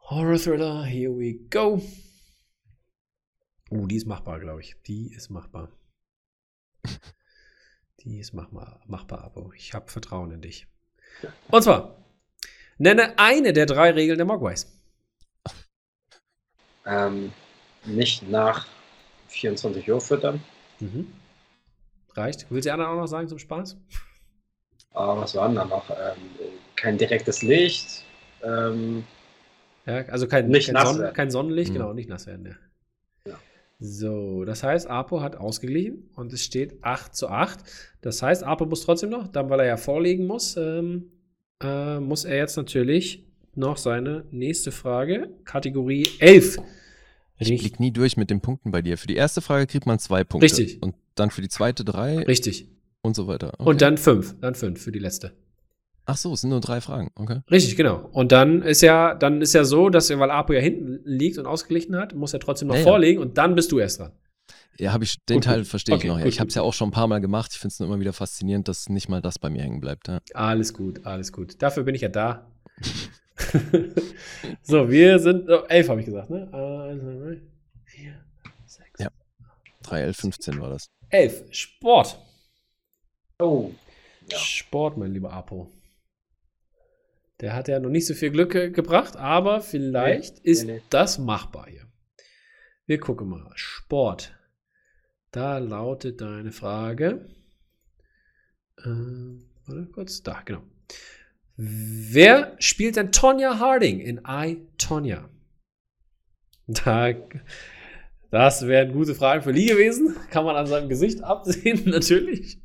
Speaker 1: Horror Thriller, here we go. Oh, die ist machbar, glaube ich. Die ist machbar. Die ist machbar, machbar, Abo. Ich habe Vertrauen in dich. Und zwar, nenne eine der drei Regeln der Mogwais.
Speaker 2: Ähm, nicht nach 24 Uhr füttern.
Speaker 1: Mhm. Reicht. Willst du anderen auch noch sagen zum Spaß?
Speaker 2: Ah, was waren da noch? Ähm, kein direktes Licht. Ähm,
Speaker 1: ja, also kein, nicht kein, Sonnen, kein Sonnenlicht, mhm. genau, nicht nass werden. Ja. So, das heißt, Apo hat ausgeglichen und es steht 8 zu 8. Das heißt, Apo muss trotzdem noch, dann weil er ja vorlegen muss, ähm, äh, muss er jetzt natürlich noch seine nächste Frage, Kategorie 11.
Speaker 3: Ich blick nie durch mit den Punkten bei dir. Für die erste Frage kriegt man zwei Punkte.
Speaker 1: Richtig.
Speaker 3: Und dann für die zweite drei.
Speaker 1: Richtig.
Speaker 3: Und so weiter.
Speaker 1: Okay. Und dann fünf. Dann fünf für die letzte.
Speaker 3: Ach so, es sind nur drei Fragen, okay.
Speaker 1: Richtig, genau. Und dann ist ja, dann ist ja so, dass weil Apo ja hinten liegt und ausgeglichen hat, muss er trotzdem noch ja, vorlegen und dann bist du erst dran.
Speaker 3: Ja, habe ich den gut, Teil verstehe okay, ich noch. Gut, ich habe es ja auch schon ein paar Mal gemacht. Ich finde es nur immer wieder faszinierend, dass nicht mal das bei mir hängen bleibt. Ja.
Speaker 1: Alles gut, alles gut. Dafür bin ich ja da. so, wir sind oh, elf, habe ich gesagt, ne? Eins, zwei,
Speaker 3: vier, sechs. Ja. 3, 11, 15 war das.
Speaker 1: Elf. Sport.
Speaker 2: Oh.
Speaker 1: Ja. Sport, mein lieber Apo. Der hat ja noch nicht so viel Glück gebracht, aber vielleicht nee, ist nee, nee. das machbar hier. Wir gucken mal. Sport. Da lautet deine Frage. Äh, warte kurz. Da, genau. Wer spielt denn Tonya Harding in I, Tonya? Da, das wären gute Fragen für Lee gewesen. Kann man an seinem Gesicht absehen, natürlich.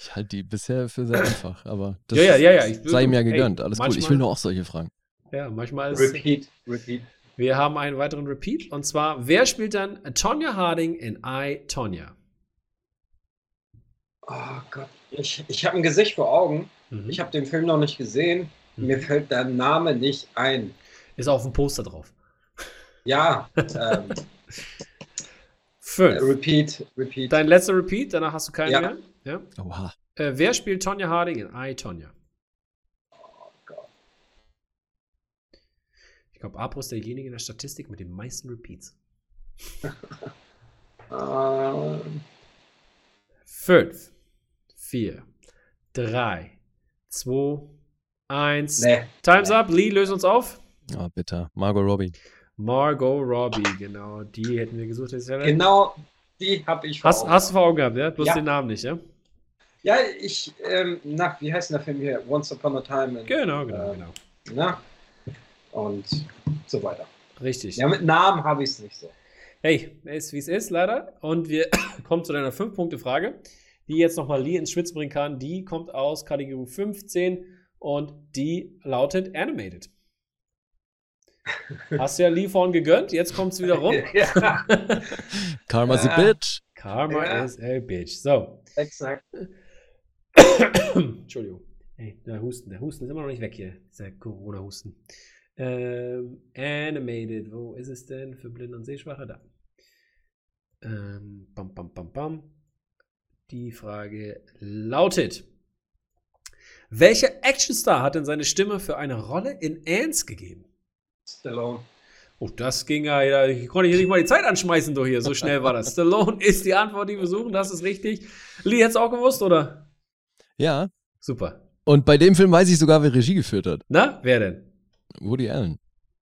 Speaker 3: Ich halte die bisher für sehr einfach, aber
Speaker 1: das ja, ja, ja, ja.
Speaker 3: sei ihm ja gegönnt. Hey, Alles manchmal, gut. Ich will nur auch solche Fragen.
Speaker 1: Ja, manchmal ist.
Speaker 2: Repeat, repeat.
Speaker 1: Wir haben einen weiteren Repeat und zwar: Wer spielt dann Tonya Harding in I, Tonya?
Speaker 2: Oh Gott, ich, ich habe ein Gesicht vor Augen. Mhm. Ich habe den Film noch nicht gesehen. Mhm. Mir fällt der Name nicht ein.
Speaker 1: Ist auf dem Poster drauf.
Speaker 2: Ja. ähm,
Speaker 1: Fünf.
Speaker 2: repeat, repeat.
Speaker 1: Dein letzter Repeat, danach hast du keinen
Speaker 2: ja.
Speaker 1: mehr. Ja.
Speaker 3: Oha.
Speaker 1: Äh, wer spielt Tonja Harding in I, Tonja?
Speaker 2: Oh Gott.
Speaker 1: Ich glaube, Apro ist derjenige in der Statistik mit den meisten Repeats.
Speaker 2: uh.
Speaker 1: Fünf, vier, drei, zwei, eins.
Speaker 2: Nee.
Speaker 1: Time's nee. up. Lee, löse uns auf.
Speaker 3: Ah, oh, bitte. Margot Robbie.
Speaker 1: Margot Robbie, genau. Die hätten wir gesucht.
Speaker 2: Genau, die habe ich
Speaker 1: vor hast, Augen. Hast du vor Augen gehabt, ja? Bloß ja. den Namen nicht, ja?
Speaker 2: Ja, ich, ähm, na, wie heißt der Film hier? Once Upon a Time. In,
Speaker 1: genau, genau, äh, genau.
Speaker 2: Na? Und so weiter.
Speaker 1: Richtig.
Speaker 2: Ja, mit Namen habe ich es nicht so.
Speaker 1: Hey, ist wie es ist, leider. Und wir kommen zu deiner 5-Punkte-Frage, die jetzt nochmal Lee ins Schwitz bringen kann. Die kommt aus Kategorie 15 und die lautet Animated. Hast du ja Lee vorhin gegönnt, jetzt kommt es wieder rum.
Speaker 3: Karma's a bitch.
Speaker 1: Karma ja. is a bitch. So.
Speaker 2: Exakt.
Speaker 1: Entschuldigung. Ey, der Husten, der Husten ist immer noch nicht weg hier, dieser Corona-Husten. Ähm, animated, wo ist es denn für Blinde und Sehschwache? Da. Ähm, bam, bam, bam, bam. Die Frage lautet: Welcher Actionstar hat denn seine Stimme für eine Rolle in Ants gegeben?
Speaker 2: Stallone.
Speaker 1: Oh, das ging ja, ich konnte hier nicht mal die Zeit anschmeißen, du hier. So schnell war das. Stallone ist die Antwort, die wir suchen, das ist richtig. Lee, hättest du auch gewusst, oder?
Speaker 3: Ja.
Speaker 1: Super.
Speaker 3: Und bei dem Film weiß ich sogar, wer Regie geführt hat.
Speaker 1: Na, wer denn?
Speaker 3: Woody Allen.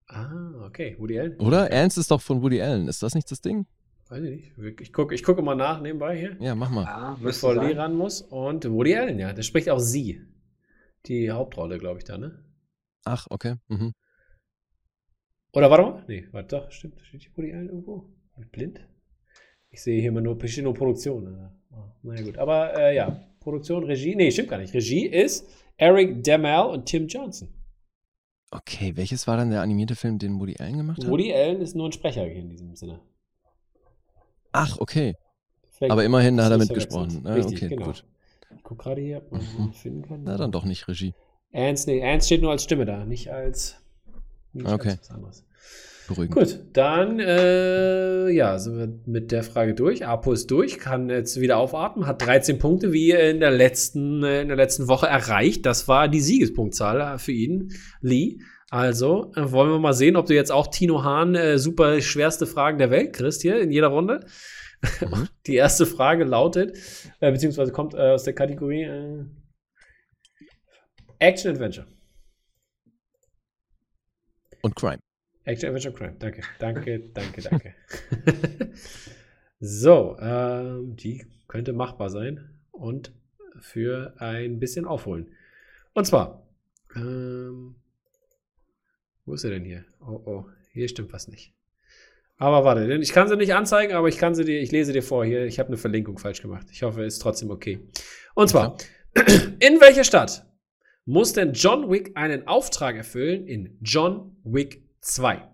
Speaker 1: Ah, okay. Woody Allen.
Speaker 3: Oder? Ernst ist doch von Woody Allen. Ist das nicht das Ding?
Speaker 1: Weiß ich nicht. Ich gucke ich guck mal nach nebenbei hier.
Speaker 3: Ja, mach mal.
Speaker 1: Ja, bevor Lee ran muss. Und Woody Allen, ja. Der spricht auch sie. Die Hauptrolle, glaube ich, da, ne?
Speaker 3: Ach, okay. Mhm.
Speaker 1: Oder warte mal? Nee, warte doch, stimmt. Steht hier Woody Allen irgendwo? Blind? Ich sehe hier immer nur, hier nur Produktion. Oh, naja, gut. Aber äh, ja, Produktion, Regie. Nee, stimmt gar nicht. Regie ist Eric Demel und Tim Johnson.
Speaker 3: Okay, welches war dann der animierte Film, den Woody Allen gemacht hat?
Speaker 1: Woody Allen ist nur ein Sprecher in diesem Sinne.
Speaker 3: Ach, okay. Vielleicht Aber immerhin hat er mitgesprochen.
Speaker 1: Ah, Richtig, okay, genau. gut. Ich gucke gerade hier, ob man mhm. finden kann.
Speaker 3: Na, dann doch nicht Regie.
Speaker 1: Ernst, nee, Ernst steht nur als Stimme da, nicht als
Speaker 3: nicht okay. Beruhigend.
Speaker 1: Gut, dann äh, ja, sind wir mit der Frage durch. Apo ist durch, kann jetzt wieder aufatmen, hat 13 Punkte wie in der letzten, äh, in der letzten Woche erreicht. Das war die Siegespunktzahl für ihn, Lee. Also äh, wollen wir mal sehen, ob du jetzt auch Tino Hahn äh, super schwerste Fragen der Welt kriegst hier in jeder Runde. Mhm. Die erste Frage lautet, äh, beziehungsweise kommt äh, aus der Kategorie äh, Action Adventure.
Speaker 3: Und Crime.
Speaker 1: Action Adventure Crime. Danke, danke, danke, danke. so, ähm, die könnte machbar sein und für ein bisschen aufholen. Und zwar, ähm, wo ist er denn hier? Oh, oh, hier stimmt was nicht. Aber warte, ich kann sie nicht anzeigen, aber ich kann sie dir, ich lese dir vor hier. Ich habe eine Verlinkung falsch gemacht. Ich hoffe, es ist trotzdem okay. Und zwar, in welcher Stadt muss denn John Wick einen Auftrag erfüllen in John Wick 2.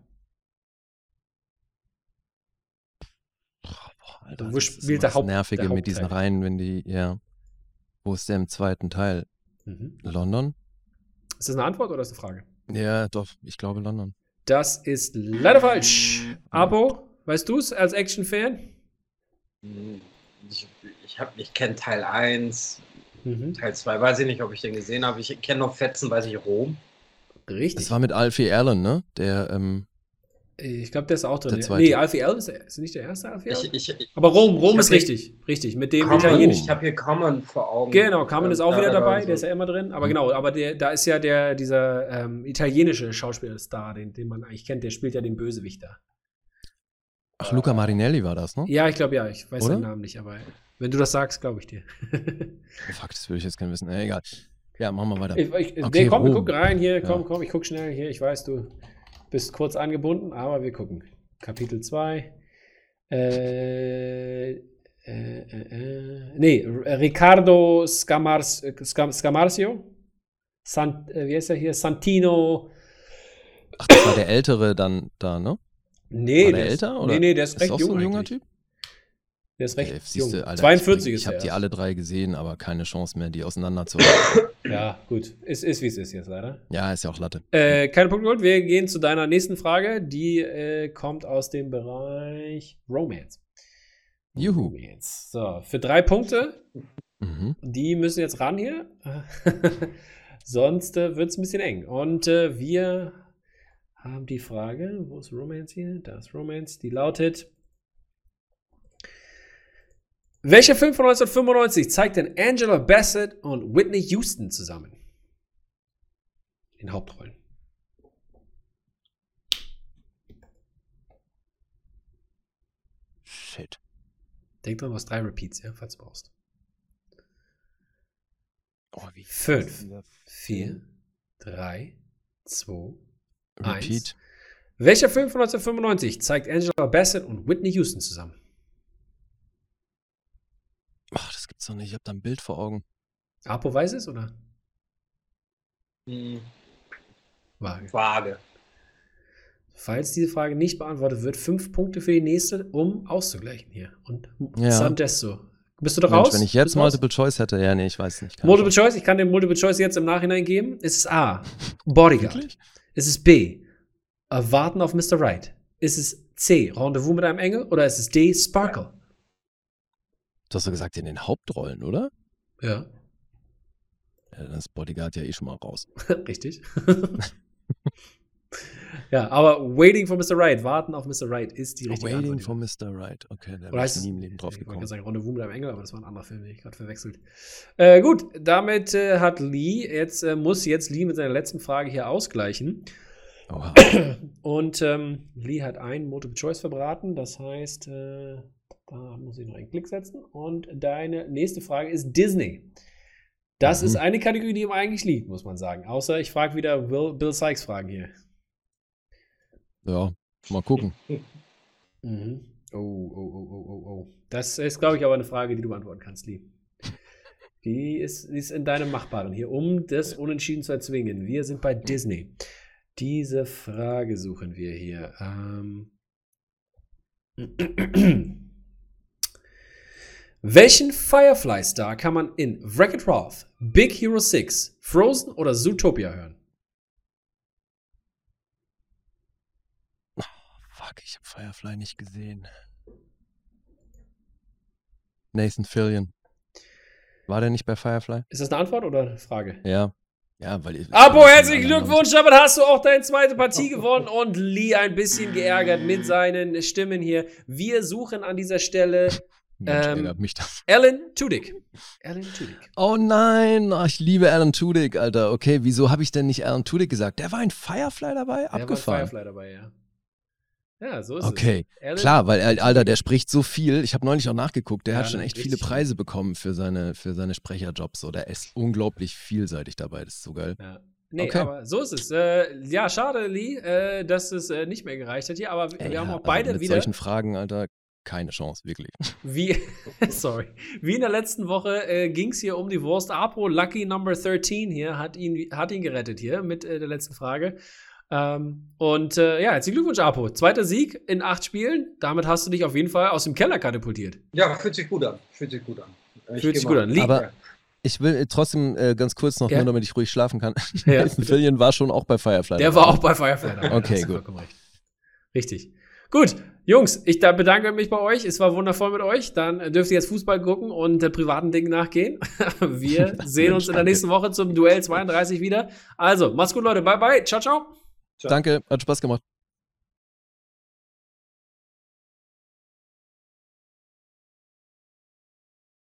Speaker 3: Alter, wo spielt der Haupt Nervige der mit diesen Reihen, wenn die, ja. Wo ist der im zweiten Teil? Mhm. London?
Speaker 1: Ist das eine Antwort oder ist das eine Frage?
Speaker 3: Ja, doch, ich glaube London.
Speaker 1: Das ist leider falsch. Abo, weißt du es als Action-Fan?
Speaker 2: Ich, ich, ich kenne Teil 1, mhm. Teil 2, weiß ich nicht, ob ich den gesehen habe. Ich kenne noch Fetzen, weiß ich, Rom.
Speaker 3: Richtig. Das war mit Alfie Allen, ne? Der, ähm,
Speaker 1: ich glaube, der ist auch drin. Der nee, Alfie Allen ist, ist nicht der erste Alfie Allen? Ich, ich, Aber Rom, Rom ist richtig. Richtig. Mit dem
Speaker 2: Italienisch. Ich habe hier Common vor Augen.
Speaker 1: Genau, Common ist auch wieder dabei, so. der ist ja immer drin. Aber mhm. genau, aber der, da ist ja der, dieser ähm, italienische Schauspielstar, den, den man eigentlich kennt, der spielt ja den Bösewicht da.
Speaker 3: Ach, Luca Marinelli war das, ne?
Speaker 1: Ja, ich glaube ja. Ich weiß Oder? seinen Namen nicht, aber wenn du das sagst, glaube ich dir.
Speaker 3: oh, fuck, das würde ich jetzt gerne wissen. Äh, egal. Ja, machen wir weiter.
Speaker 1: Ich, ich, okay, nee, komm, wir gucken rein hier. Komm, ja. komm, ich guck schnell hier. Ich weiß, du bist kurz angebunden, aber wir gucken. Kapitel 2. Äh, äh, äh, äh, nee, Riccardo Scamars, Scam, Scamarcio. Sant, äh, wie heißt er hier? Santino.
Speaker 3: Ach, das war der Ältere dann da, ne?
Speaker 1: Nee,
Speaker 3: war der, der älter? Ist, oder?
Speaker 1: Nee, nee, der ist, ist recht jung.
Speaker 3: So ein junger Typ?
Speaker 1: Der ist recht
Speaker 3: okay, jung. Alter, 42 ich, ist Ich habe die alle drei gesehen, aber keine Chance mehr, die auseinanderzuhalten.
Speaker 1: ja, gut. Ist, ist wie es ist jetzt leider.
Speaker 3: Ja, ist ja auch Latte.
Speaker 1: Äh, keine Punkte geholt. Wir gehen zu deiner nächsten Frage. Die äh, kommt aus dem Bereich Romance.
Speaker 3: Juhu.
Speaker 1: Romance. So, für drei Punkte. Mhm. Die müssen jetzt ran hier. Sonst äh, wird es ein bisschen eng. Und äh, wir haben die Frage, wo ist Romance hier? Da ist Romance. Die lautet: welcher Film von 1995 zeigt denn Angela Bassett und Whitney Houston zusammen? In Hauptrollen.
Speaker 3: Shit.
Speaker 1: Denk dran, du hast drei Repeats, ja, falls du brauchst.
Speaker 3: Oh, wie
Speaker 1: Fünf, vier, drei, zwei, Repeat. eins. Welcher Film von 1995 zeigt Angela Bassett und Whitney Houston zusammen?
Speaker 3: Nicht. Ich habe da ein Bild vor Augen.
Speaker 1: Apo weiß es, oder?
Speaker 2: Hm.
Speaker 1: Vage.
Speaker 2: Vage.
Speaker 1: Falls diese Frage nicht beantwortet wird, fünf Punkte für die nächste, um auszugleichen hier. Und ja. Sandesto. Bist du doch Mensch, raus?
Speaker 3: Wenn ich jetzt Multiple raus? Choice hätte, ja, nee, ich weiß nicht.
Speaker 1: Multiple schon. Choice, ich kann den Multiple Choice jetzt im Nachhinein geben. Es ist A. Bodyguard. Wirklich? Es ist B. Warten auf Mr. Right. Ist es C. Rendezvous mit einem Engel? Oder ist es D. Sparkle?
Speaker 3: Du hast doch gesagt, in den Hauptrollen, oder?
Speaker 1: Ja.
Speaker 3: Ja, dann ist Bodyguard ja eh schon mal raus.
Speaker 1: Richtig. ja, aber Waiting for Mr. Right, warten auf Mr. Right ist die richtige
Speaker 3: Waiting Antwort. for Mr. Right, okay, da bin ich nie im Leben drauf gekommen. Ich wollte
Speaker 1: sagen Rendezvous mit einem Engel, aber das war ein anderer Film, den ich gerade verwechselt. Äh, gut, damit äh, hat Lee, jetzt äh, muss jetzt Lee mit seiner letzten Frage hier ausgleichen. Oha. Und ähm, Lee hat einen Multiple Choice verbraten, das heißt, äh, da muss ich noch einen Klick setzen. Und deine nächste Frage ist Disney. Das mhm. ist eine Kategorie, die ihm eigentlich liegt, muss man sagen. Außer ich frage wieder Will, Bill Sykes Fragen hier.
Speaker 3: Ja, mal gucken.
Speaker 1: mhm. Oh, oh, oh, oh, oh, oh. Das ist, glaube ich, aber eine Frage, die du beantworten kannst, Lee. Die ist, die ist in deinem Machbaren hier, um das Unentschieden zu erzwingen. Wir sind bei Disney. Diese Frage suchen wir hier. Ähm. Welchen Firefly-Star kann man in Wreck-It Ralph, Big Hero 6, Frozen oder Zootopia hören?
Speaker 3: Oh, fuck, ich habe Firefly nicht gesehen. Nathan Fillion. War der nicht bei Firefly?
Speaker 1: Ist das eine Antwort oder eine Frage?
Speaker 3: Ja. Ja, weil ich.
Speaker 1: Abo, herzlichen Glückwunsch, damit hast du auch deine zweite Partie gewonnen und Lee ein bisschen geärgert mit seinen Stimmen hier. Wir suchen an dieser Stelle
Speaker 3: Mensch, ähm, mich das.
Speaker 1: Alan Tudyk. Alan Tudyk.
Speaker 3: Oh nein, oh, ich liebe Alan Tudyk, Alter. Okay, wieso habe ich denn nicht Alan Tudyk gesagt? Der war in Firefly dabei? Der Abgefahren.
Speaker 1: war Firefly dabei, ja. Ja, so ist
Speaker 3: okay. es. Okay, klar, weil Alter, der spricht so viel. Ich habe neulich auch nachgeguckt. Der ja, hat schon echt viele Preise bekommen für seine, für seine Sprecherjobs. So, der ist unglaublich vielseitig dabei. Das ist so geil.
Speaker 1: Ja. Nee, okay. aber so ist es. Äh, ja, schade, Lee, äh, dass es äh, nicht mehr gereicht hat hier, aber Ey, wir haben auch beide
Speaker 3: also mit
Speaker 1: wieder.
Speaker 3: Mit solchen Fragen, Alter, keine Chance, wirklich.
Speaker 1: Wie, sorry. Wie in der letzten Woche äh, ging es hier um die Wurst. Apo, Lucky Number 13 hier, hat ihn, hat ihn gerettet hier mit äh, der letzten Frage. Ähm, und äh, ja, herzlichen Glückwunsch, Apo. Zweiter Sieg in acht Spielen. Damit hast du dich auf jeden Fall aus dem Keller katapultiert.
Speaker 2: Ja, fühlt sich gut an. Fühlt sich gut an.
Speaker 1: Ich fühlt sich gut an. Lieb.
Speaker 3: Aber ich will trotzdem äh, ganz kurz noch, ja. nur damit ich ruhig schlafen kann. Ja, Fillion war schon auch bei Firefly.
Speaker 1: Der war auch bei Firefly.
Speaker 3: okay, gut.
Speaker 1: Richtig. Gut, Jungs, ich da bedanke mich bei euch. Es war wundervoll mit euch. Dann dürft ihr jetzt Fußball gucken und äh, privaten Dingen nachgehen. Wir sehen uns in der nächsten Woche zum Duell 32 wieder. Also, macht's gut, Leute. Bye, bye. Ciao, ciao.
Speaker 3: ciao. Danke, hat Spaß gemacht.